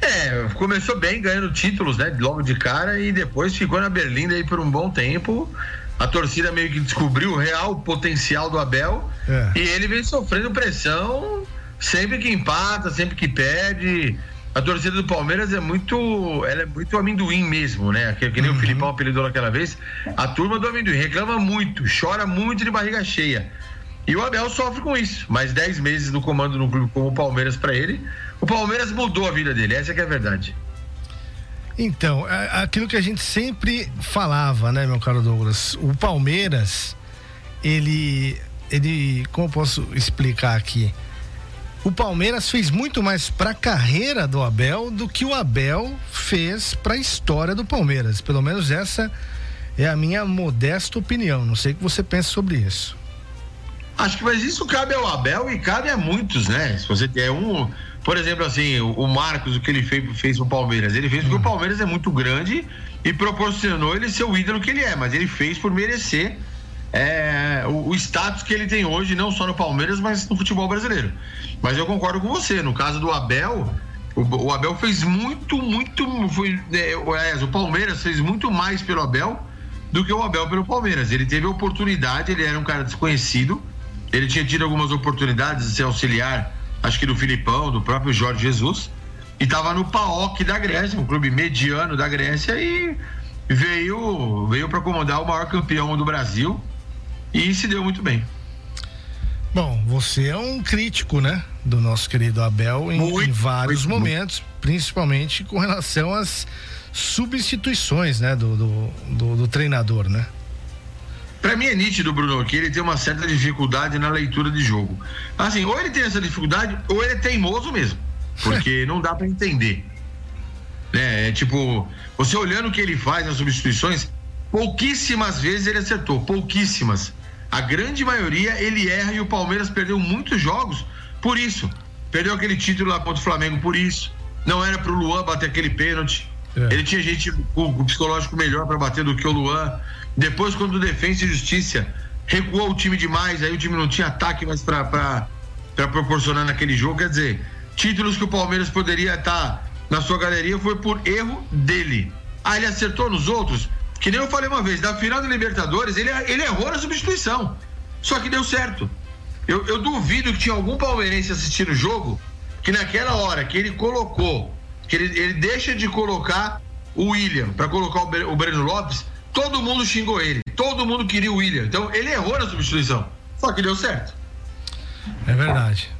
É, começou bem, ganhando títulos, né? Logo de cara, e depois ficou na Berlinda aí por um bom tempo. A torcida meio que descobriu o real potencial do Abel. É. E ele vem sofrendo pressão sempre que empata, sempre que perde. A torcida do Palmeiras é muito. Ela é muito amendoim mesmo, né? Que, que nem o Filipão apelidou naquela vez. A turma do amendoim reclama muito, chora muito de barriga cheia. E o Abel sofre com isso. Mais 10 meses no comando no clube como o Palmeiras pra ele. O Palmeiras mudou a vida dele, essa que é a verdade. Então, é aquilo que a gente sempre falava, né, meu caro Douglas? O Palmeiras, ele. ele como eu posso explicar aqui? O Palmeiras fez muito mais para a carreira do Abel do que o Abel fez para a história do Palmeiras. Pelo menos essa é a minha modesta opinião. Não sei o que você pensa sobre isso. Acho que mas isso cabe ao Abel e cabe a muitos, né? Se você tem um, por exemplo, assim, o, Marcos, o que ele fez, fez pro Palmeiras, ele fez porque o Palmeiras é muito grande e proporcionou ele ser o ídolo que ele é, mas ele fez por merecer é, o, o status que ele tem hoje, não só no Palmeiras, mas no futebol brasileiro. Mas eu concordo com você, no caso do Abel, o, o Abel fez muito, muito, foi, é, o Palmeiras fez muito mais pelo Abel do que o Abel pelo Palmeiras. Ele teve oportunidade, ele era um cara desconhecido, ele tinha tido algumas oportunidades de ser auxiliar, acho que do Filipão, do próprio Jorge Jesus, e estava no PAOK da Grécia, um clube mediano da Grécia, e veio, veio para comandar o maior campeão do Brasil e se deu muito bem. Bom, você é um crítico, né? Do nosso querido Abel em, em vários momentos, principalmente com relação às substituições, né? Do, do, do- do treinador, né? Pra mim é nítido, Bruno, que ele tem uma certa dificuldade na leitura de jogo. Assim, ou ele tem essa dificuldade, ou ele é teimoso mesmo. Porque não dá pra entender. Né? É tipo, você olhando o que ele faz nas substituições, pouquíssimas vezes ele acertou, pouquíssimas. A grande maioria ele erra e o Palmeiras perdeu muitos jogos por isso. Perdeu aquele título lá contra o Flamengo por isso. Não era pro Luan bater aquele pênalti. Ele tinha gente com o psicológico melhor para bater do que o Luan. Depois, quando o Defensa e Justiça recuou o time demais, aí o time não tinha ataque mais para proporcionar naquele jogo. Quer dizer, títulos que o Palmeiras poderia estar na sua galeria foi por erro dele. Ah, ele acertou nos outros? Que nem eu falei uma vez, na final da Libertadores, ele, ele errou na substituição. Só que deu certo. Eu, eu duvido que tinha algum palmeirense assistindo o jogo que naquela hora que ele colocou, que ele, ele deixa de colocar o William para colocar o, o Breno Lopes, todo mundo xingou ele. Todo mundo queria o William. Então ele errou na substituição. Só que deu certo. É verdade.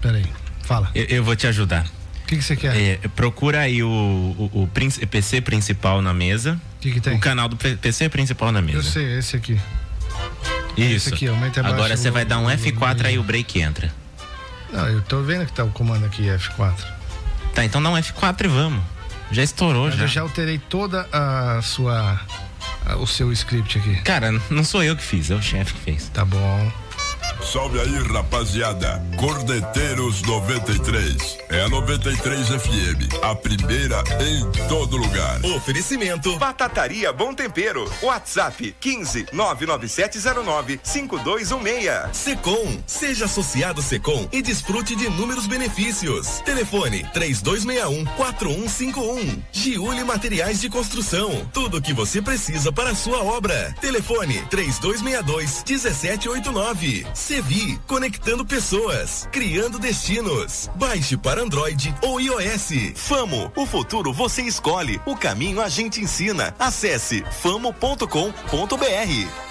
Peraí, fala. Eu, eu vou te ajudar. O que, que você quer? É, procura aí o, o, o PC principal na mesa. O que, que tem? O canal do PC principal na mesa. Eu sei, esse aqui. Isso. Esse aqui, aumenta Agora você vai dar um o- F4 aí o break entra. Não, eu tô vendo que tá o comando aqui, F4. Tá, então dá um F4 e vamos. Já estourou Mas já. eu já alterei toda a sua. O seu script aqui. Cara, não sou eu que fiz, é o chefe que fez. Tá bom. Salve aí, rapaziada. Cordeteiros 93. É a 93 FM. A primeira em todo lugar. Oferecimento Batataria Bom Tempero. WhatsApp 15 99709 5216. Secom. Seja associado Secom e desfrute de inúmeros benefícios. Telefone 3261 4151. Giuli Materiais de Construção. Tudo o que você precisa para a sua obra. Telefone 3262 1789. Sevi, conectando pessoas, criando destinos. Baixe para Android ou iOS. Famo, o futuro você escolhe, o caminho a gente ensina. Acesse famo.com.br.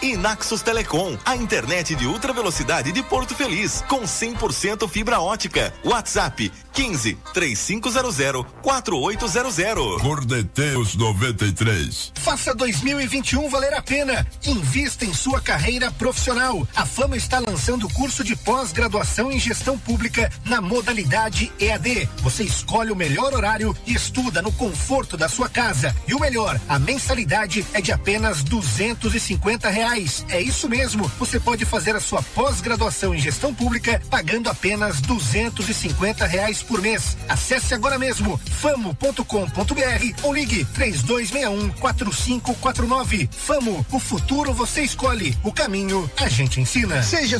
E Naxos Telecom, a internet de ultra velocidade de Porto Feliz, com 100% fibra ótica. WhatsApp 15 3500 4800. Cordeteiros 93. Faça 2021 valer a pena. Invista em sua carreira profissional. A Fama está lançando o curso de pós-graduação em gestão pública na modalidade EAD. Você escolhe o melhor horário e estuda no conforto da sua casa. E o melhor, a mensalidade é de apenas duzentos e cinquenta reais. É isso mesmo. Você pode fazer a sua pós-graduação em gestão pública pagando apenas duzentos e cinquenta reais por mês. Acesse agora mesmo famo.com.br ou ligue três dois um quatro cinco quatro nove. Famo, o futuro você escolhe. O caminho a gente ensina. Seja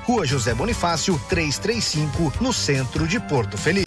Rua José Bonifácio, 335, no centro de Porto Feliz.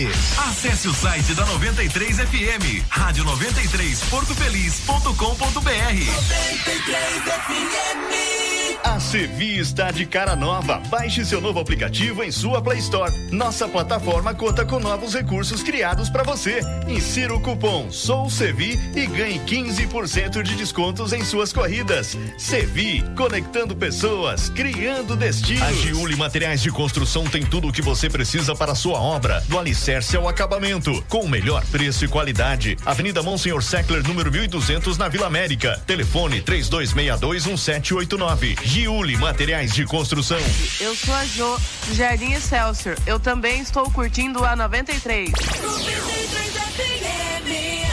Acesse o site da 93 FM, rádio 93 portofeliz.com.br. A Sevi está de cara nova. Baixe seu novo aplicativo em sua Play Store. Nossa plataforma conta com novos recursos criados para você. Insira o cupom Sou Sevi e ganhe 15% de descontos em suas corridas. Sevi, conectando pessoas, criando destinos. A Giuli Materiais de Construção tem tudo o que você precisa para a sua obra, do alicerce ao acabamento, com o melhor preço e qualidade. Avenida Monsenhor Seckler, número 1200, na Vila América. Telefone 32621789. Giuli Materiais de Construção. Eu sou a Jo, do Jardim Excelsior. Eu também estou curtindo a 93.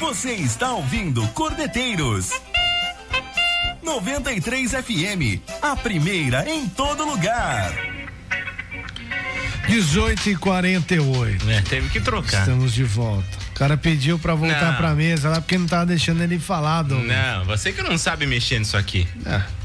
Você está ouvindo Cordeteiros. 93 FM, a primeira em todo lugar. 18 e 48 É, teve que trocar. Estamos de volta. O cara pediu pra voltar Não. pra mesa lá porque não tava deixando ele falar, Douglas. Não, você que não sabe mexer nisso aqui.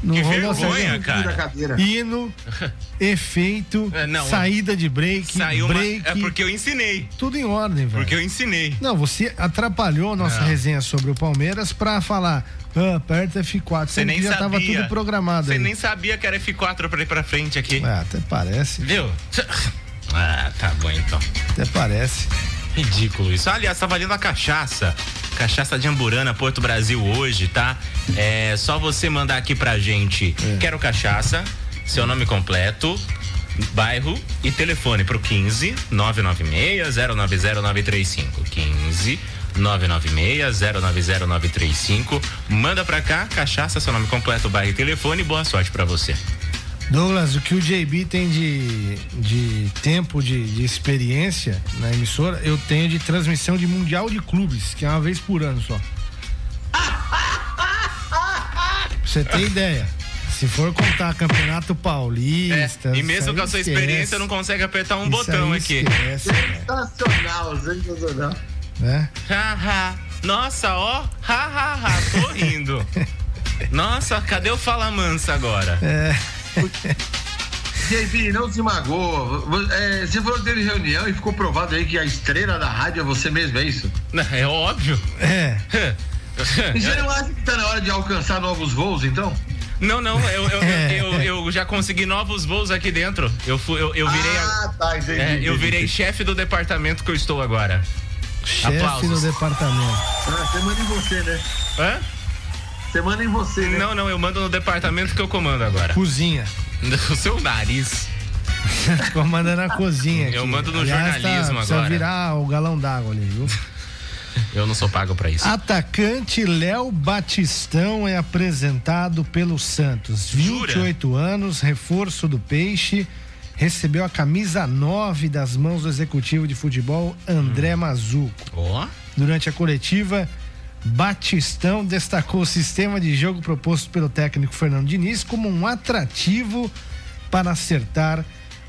Não que vergonha, cara. Hino, efeito, É, não, saída de break, Saiu uma- break. é porque eu ensinei. Tudo em ordem, velho. Porque eu ensinei. Não, você atrapalhou a nossa Não. resenha sobre o Palmeiras pra falar, ah, aperta F4. Você nem já sabia. tava tudo programado Você nem sabia que era F4 pra ir pra frente aqui. Ah, até parece. Viu? Ah, tá bom então. Até parece. Ridículo isso. Aliás, tá valendo a cachaça. Cachaça de Amburana, Porto Brasil hoje, tá? É só você mandar aqui pra gente. É. Quero cachaça, seu nome completo, bairro e telefone pro 15 996 090935. 15 996 090935. Manda pra cá, cachaça, seu nome completo, bairro e telefone. Boa sorte pra você. Douglas, o que o JB tem de, de tempo de, de experiência na emissora, eu tenho de transmissão de Mundial de Clubes, que é uma vez por ano só. Pra você ter ideia. Se for contar Campeonato Paulista. É, E mesmo com a sua esquece. experiência, não consegue apertar um Isso botão aí aqui. esquece, Sensacional, sensacional. né? Haha. Nossa, ó. Hahaha. Tô rindo. Nossa, cadê o Fala Mansa agora? É. JP, não se magoa. É, você falou que teve reunião e ficou provado aí que a estrela da rádio é você mesmo, é isso? É óbvio. É. E você não acha que tá na hora de alcançar novos voos, então? Não, não, eu, eu, É. eu, eu, eu já consegui novos voos aqui dentro. Eu, fui, eu, eu virei. Ah, tá, entendi, é, eu entendi. virei chefe do departamento que eu estou agora. Chefe Aplausos. do departamento. Ah, você manda em você, né? Hã? Você manda em você, né? Não, não, eu mando no departamento que eu comando agora. Cozinha. O seu nariz. Comanda na cozinha. Eu aqui. mando no Aliás, jornalismo precisa agora. virar o galão d'água ali, viu? Eu não sou pago pra isso. Atacante Léo Batistão é apresentado pelo Santos. 28 anos, reforço do Peixe. Recebeu a camisa 9 das mãos do executivo de futebol André Mazuco. Ó. Durante a coletiva, Batistão destacou o sistema de jogo proposto pelo técnico Fernando Diniz como um atrativo para acertar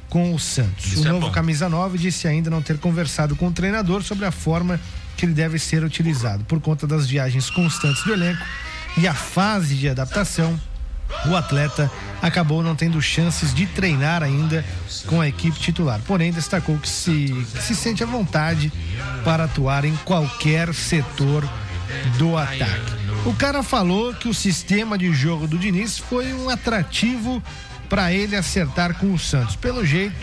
com o Santos. Isso o é novo bom. camisa 9 disse ainda não ter conversado com o treinador sobre a forma que ele deve ser utilizado. Por conta das viagens constantes do elenco e a fase de adaptação, o atleta acabou não tendo chances de treinar ainda com a equipe titular. Porém, destacou que se, que se sente à vontade para atuar em qualquer setor do ataque. O cara falou que o sistema de jogo do Diniz foi um atrativo para ele acertar com o Santos. Pelo jeito,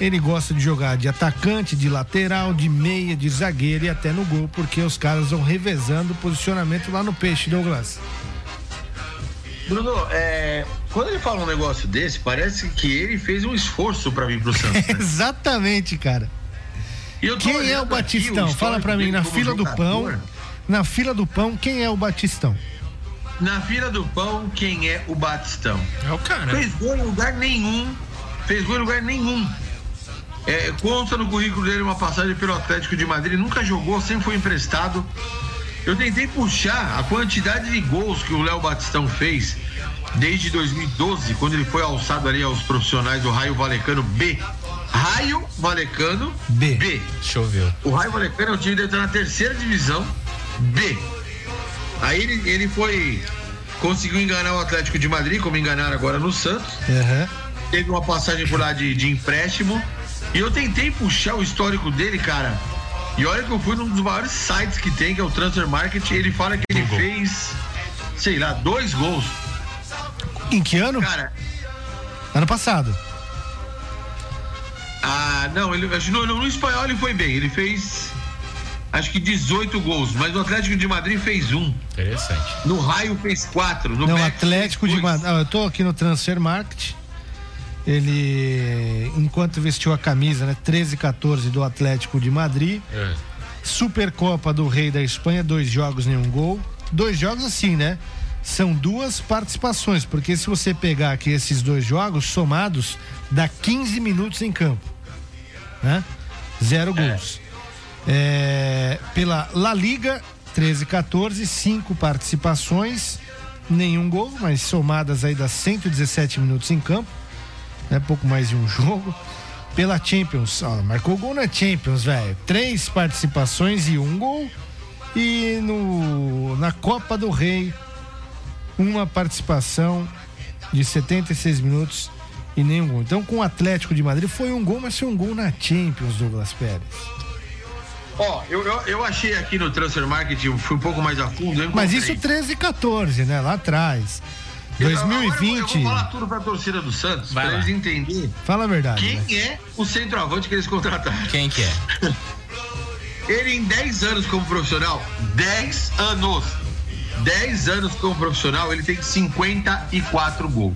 ele gosta de jogar de atacante, de lateral, de meia, de zagueiro e até no gol, porque os caras vão revezando o posicionamento lá no peixe, Douglas. Bruno, é, quando ele fala um negócio desse, parece que ele fez um esforço pra vir pro Santos. né? Exatamente, cara. Quem é o olhando aqui Batistão? o Fala pra histórico mim, na fila do jogador. pão. Na fila do pão, quem é o Batistão? Na fila do pão, quem é o Batistão? É o cara. Fez gol em lugar nenhum. Fez gol em lugar nenhum. É, consta no currículo dele uma passagem pelo Atlético de Madrid, nunca jogou, sempre foi emprestado. Eu tentei puxar a quantidade de gols que o Léo Batistão fez desde 2012, quando ele foi alçado ali aos profissionais do Raio Valecano B. Raio Valecano B. B. Deixa eu ver. O Raio Valecano é um time que entrou na terceira divisão B. Aí ele, ele foi. Conseguiu enganar o Atlético de Madrid, como enganaram agora no Santos. Aham. Teve uma passagem por lá de, de empréstimo. E eu tentei puxar o histórico dele, cara. E olha que eu fui num dos maiores sites que tem, que é o Transfer Market. Ele fala que ele fez, sei lá, dois gols. Em que ano? Cara, Ano passado. ah, não, ele, acho que no, no, no espanhol ele foi bem. Ele fez, acho que 18 gols. Mas no Atlético de Madrid fez um. Interessante. No Raio fez quatro. No Não, Betis Atlético de. Madrid. Ah, eu tô aqui no Transfer Market. Ele, enquanto vestiu a camisa, né? 13 e 14 do Atlético de Madrid. É. Supercopa do Rei da Espanha, dois jogos, nenhum gol. Dois jogos assim, né? São duas participações, porque se você pegar aqui esses dois jogos somados, dá 15 minutos em campo. Né? Zero gols. É, pela La Liga, 13 14, cinco participações, nenhum gol, mas somadas aí dá 117 minutos em campo, né? Pouco mais de um jogo. Pela Champions, ó, marcou gol na Champions, velho. Três participações e um gol. E no, na Copa do Rei, uma participação de 76 minutos e nenhum gol. Então, com o Atlético de Madrid, foi um gol, mas foi um gol na Champions, Douglas Pérez. Ó, eu, eu, eu achei aqui no Transfer Market, eu fui um pouco mais a fundo. eu Mas isso 13 e 14, né? Lá atrás. Eu- agora Eu, 2020. vou falar tudo pra torcida do Santos, Vai pra lá. eles entenderem Fala a verdade. quem né? é o centroavante que eles contrataram. Quem que é? Ele em 10 anos como profissional, 10 anos. 10 anos como profissional, ele tem 54 gols.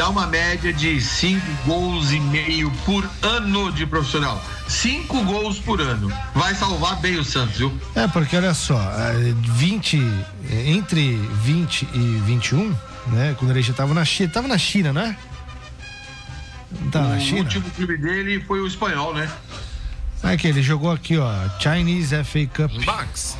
Dá uma média de 5 gols e meio por ano de profissional. 5 gols por ano. Vai salvar bem o Santos, viu? É, porque olha só, eh, 20, eh, entre 20 e 21, né? Quando ele já tava na China, tava na China, né? Não tava na o China? último clube dele foi o espanhol, né? É que ele jogou aqui, ó, Chinese FA Cup. Box.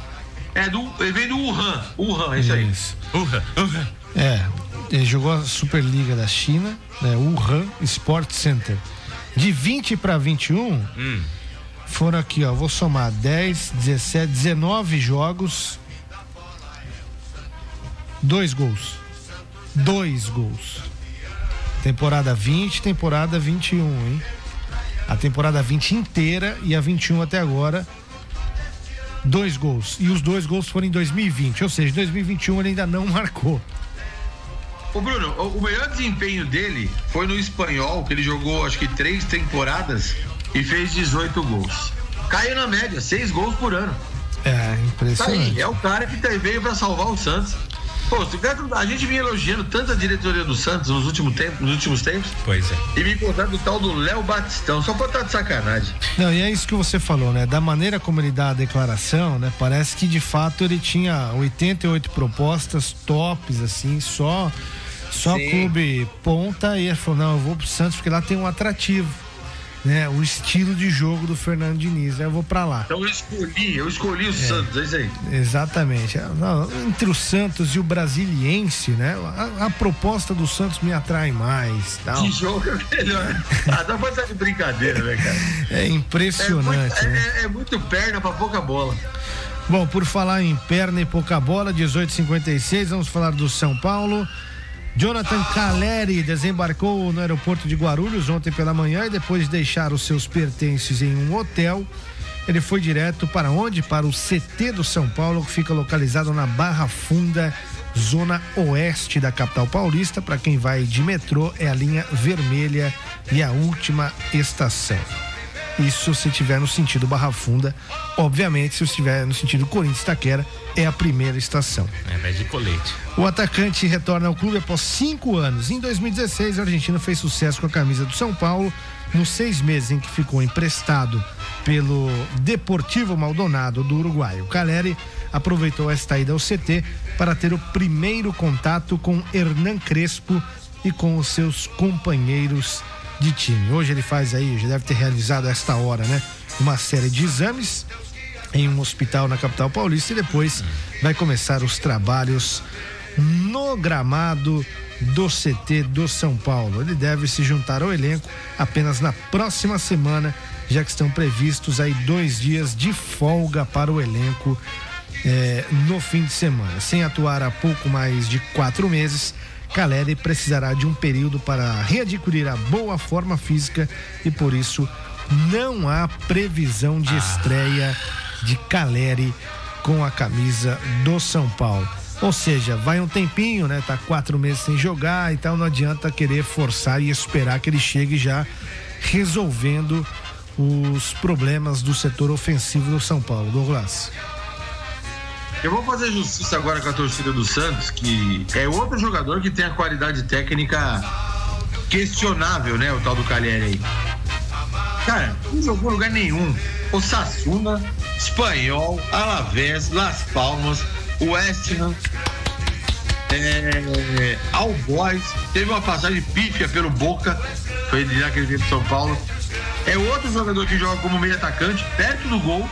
É do, ele vem do Wuhan. Wuhan, é isso aí. Isso. Urra, urra. É, ele jogou a Superliga da China, né? Wuhan Sport Center. De 20 para 21, Hum. foram aqui, ó, vou somar 10, 17, 19 jogos. Dois gols. Dois gols. Temporada 20, temporada 21, hein? A temporada 20 inteira e a 21 até agora, dois gols. E os dois gols foram em 2020, ou seja, em 2021 ele ainda não marcou. Ô Bruno, o o melhor desempenho dele foi no espanhol, que ele jogou acho que três temporadas e fez 18 gols. Caiu na média, seis gols por ano. É, Tá aí, impressionante. é o cara que tá- veio pra salvar o Santos. Pô, o a gente vinha elogiando tanto a diretoria do Santos nos últimos tempos, nos últimos tempos Pois é. e me contaram do tal do Léo Batistão, só pra estar de sacanagem. Não, e é isso que você falou, né? Da maneira como ele dá a declaração, né? Parece que de fato ele tinha 88 propostas tops, assim, só, só Sim. clube ponta. E ele falou: não, eu vou pro Santos porque lá tem um atrativo, né? O estilo de jogo do Fernando Diniz. Aí eu vou pra lá. Então eu escolhi, eu escolhi o Santos, é isso aí. Exatamente. Não, Entre o Santos e o Brasiliense, né? A, a proposta do Santos me atrai mais. Tal. Que jogo é melhor. Ah, dá pra estar de brincadeira, né, cara? É impressionante. É muito, né? é- é muito perna pra pouca bola. Bom, por falar em perna e pouca bola, 18:56, vamos falar do São Paulo. Jonathan Caleri desembarcou no aeroporto de Guarulhos ontem pela manhã e depois de deixar os seus pertences em um hotel, ele foi direto para onde? Para o CT do São Paulo, que fica localizado na Barra Funda, zona oeste da capital paulista. Para quem vai de metrô, é a linha vermelha e a última estação. Isso se estiver no sentido Barra Funda. Obviamente, se estiver no sentido Corinthians Taquera, é a primeira estação. É, vai de colete. O atacante retorna ao clube após cinco anos. Em 2016, o argentino fez sucesso com a camisa do São Paulo. Nos seis meses em que ficou emprestado pelo Deportivo Maldonado do Uruguai. O Caleri aproveitou esta ida ao CT para ter o primeiro contato com Hernan Crespo e com os seus companheiros de time. Hoje ele faz aí, já deve ter realizado a esta hora, né? Uma série de exames em um hospital na capital paulista e depois vai começar os trabalhos no gramado do CT do São Paulo. Ele deve se juntar ao elenco apenas na próxima semana, já que estão previstos aí dois dias de folga para o elenco eh, no fim de semana. Sem atuar há pouco mais de quatro meses, Caleri precisará de um período para readquirir a boa forma física e por isso não há previsão de estreia de Caleri com a camisa do São Paulo. Ou seja, vai um tempinho, né? Tá quatro meses sem jogar, então não adianta querer forçar e esperar que ele chegue já resolvendo os problemas do setor ofensivo do São Paulo. Douglas. Eu vou fazer justiça agora com a torcida do Santos, que é outro jogador que tem a qualidade técnica questionável, né? O tal do Calheri aí. Cara, não jogou em lugar nenhum. O Sassuna, Espanhol, Alavés, Las Palmas, West Ham, é, All Boys, teve uma passagem pífia pelo Boca, foi lá que ele veio pro São Paulo. É outro jogador que joga como meio atacante, perto do gol,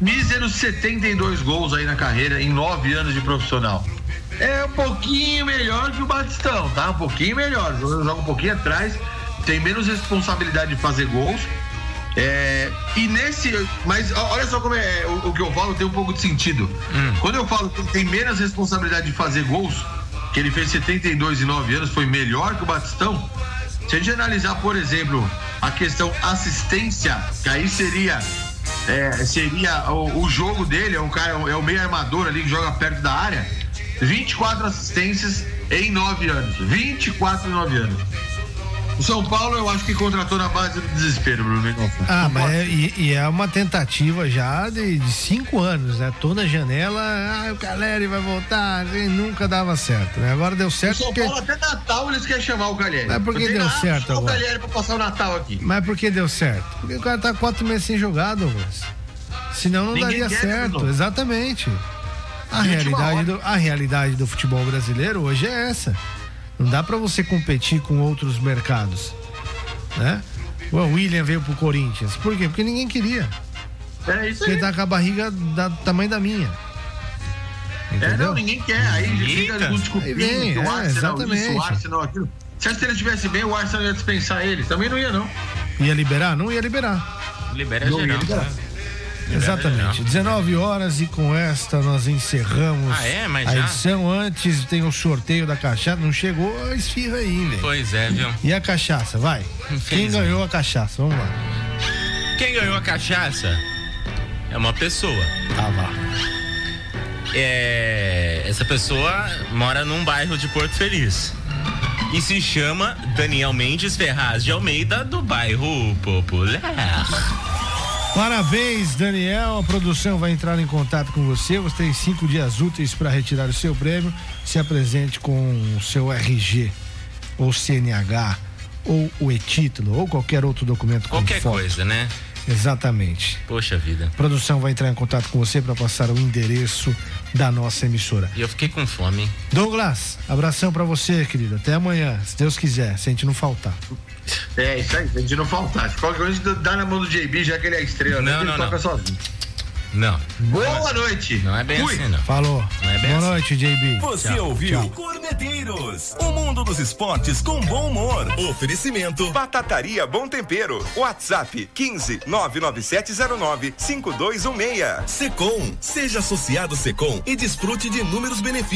míseros 72 gols aí na carreira, em nove anos de profissional. É um pouquinho melhor que o Batistão, tá? Um pouquinho melhor. Joga um pouquinho atrás, tem menos responsabilidade de fazer gols. É, e nesse. Mas olha só como é o, o que eu falo tem um pouco de sentido. Quando eu falo que tem menos responsabilidade de fazer gols, que ele fez 72 e 9 anos, foi melhor que o Batistão. Se a gente analisar, por exemplo, a questão assistência, que aí seria é, seria o, o jogo dele, é um cara, é o meio armador ali que joga perto da área. 24 assistências em 9 anos. 24 em 9 anos. O São Paulo eu acho que contratou na base do desespero, Bruno. Ah, mas é, e, e é uma tentativa já de, de cinco anos, né? Toda janela, ah, o Caleri vai voltar, e nunca dava certo, né? Agora deu O certo São porque. Paulo até Natal eles querem chamar o Calheri. Mas por que deu certo agora? o Calheri pra passar o Natal aqui. Mas por que deu certo? Porque o cara tá quatro meses sem jogar, Douglas. Senão não Ninguém daria certo, Bruno. exatamente. A realidade, do, a realidade do futebol brasileiro hoje é essa. Não dá pra você competir com outros mercados. Né? O William veio pro Corinthians. Por quê? Porque ninguém queria. É isso Porque aí. tá com a barriga da tamanho da minha. É, Entendeu? não, ninguém quer. Aí fica Eita. vem, que o é, Arsenal isso, exatamente. o Arsenal aquilo. Se ele estivesse bem, o Arsenal ia dispensar ele. Também não ia, não. Ia liberar? Não ia liberar. Libera Não ia geral. liberar. tá? Exatamente. 19 horas e com esta nós encerramos Ah, é? A já? edição. Antes tem o sorteio da cachaça. Não chegou a esfirra ainda. Pois é, viu? E a cachaça, vai. Quem ganhou a cachaça? Vamos lá. Quem ganhou a cachaça é uma pessoa. Ah, lá. É, essa pessoa mora num bairro de Porto Feliz. E se chama Daniel Mendes Ferraz de Almeida, do bairro Popular. Parabéns, Daniel. A produção vai entrar em contato com você. Você tem cinco dias úteis para retirar o seu prêmio. Se apresente com o seu RG, ou CNH, ou o e-título, ou qualquer outro documento com Qualquer foto. coisa, né? Exatamente. Poxa vida. A produção vai entrar em contato com você para passar o endereço da nossa emissora. E eu fiquei com fome. hein? Douglas, abração para você, querido. Até amanhã, se Deus quiser, se a gente não faltar. É, isso aí, a gente não faltar. Se qualquer coisa dá na mão do JB, já que ele é estrela, né? Não, Ele não, toca não. sozinho. Não. Boa noite. Não é bem Fui. assim, não. Falou. Não é bem Boa assim. noite, JB. Você Tchau. ouviu Tchau. Corneteiros, o mundo dos esportes com bom humor. Oferecimento Batataria Bom Tempero. WhatsApp 15 99709 5216. Secom, seja associado Secom e desfrute de inúmeros benefícios.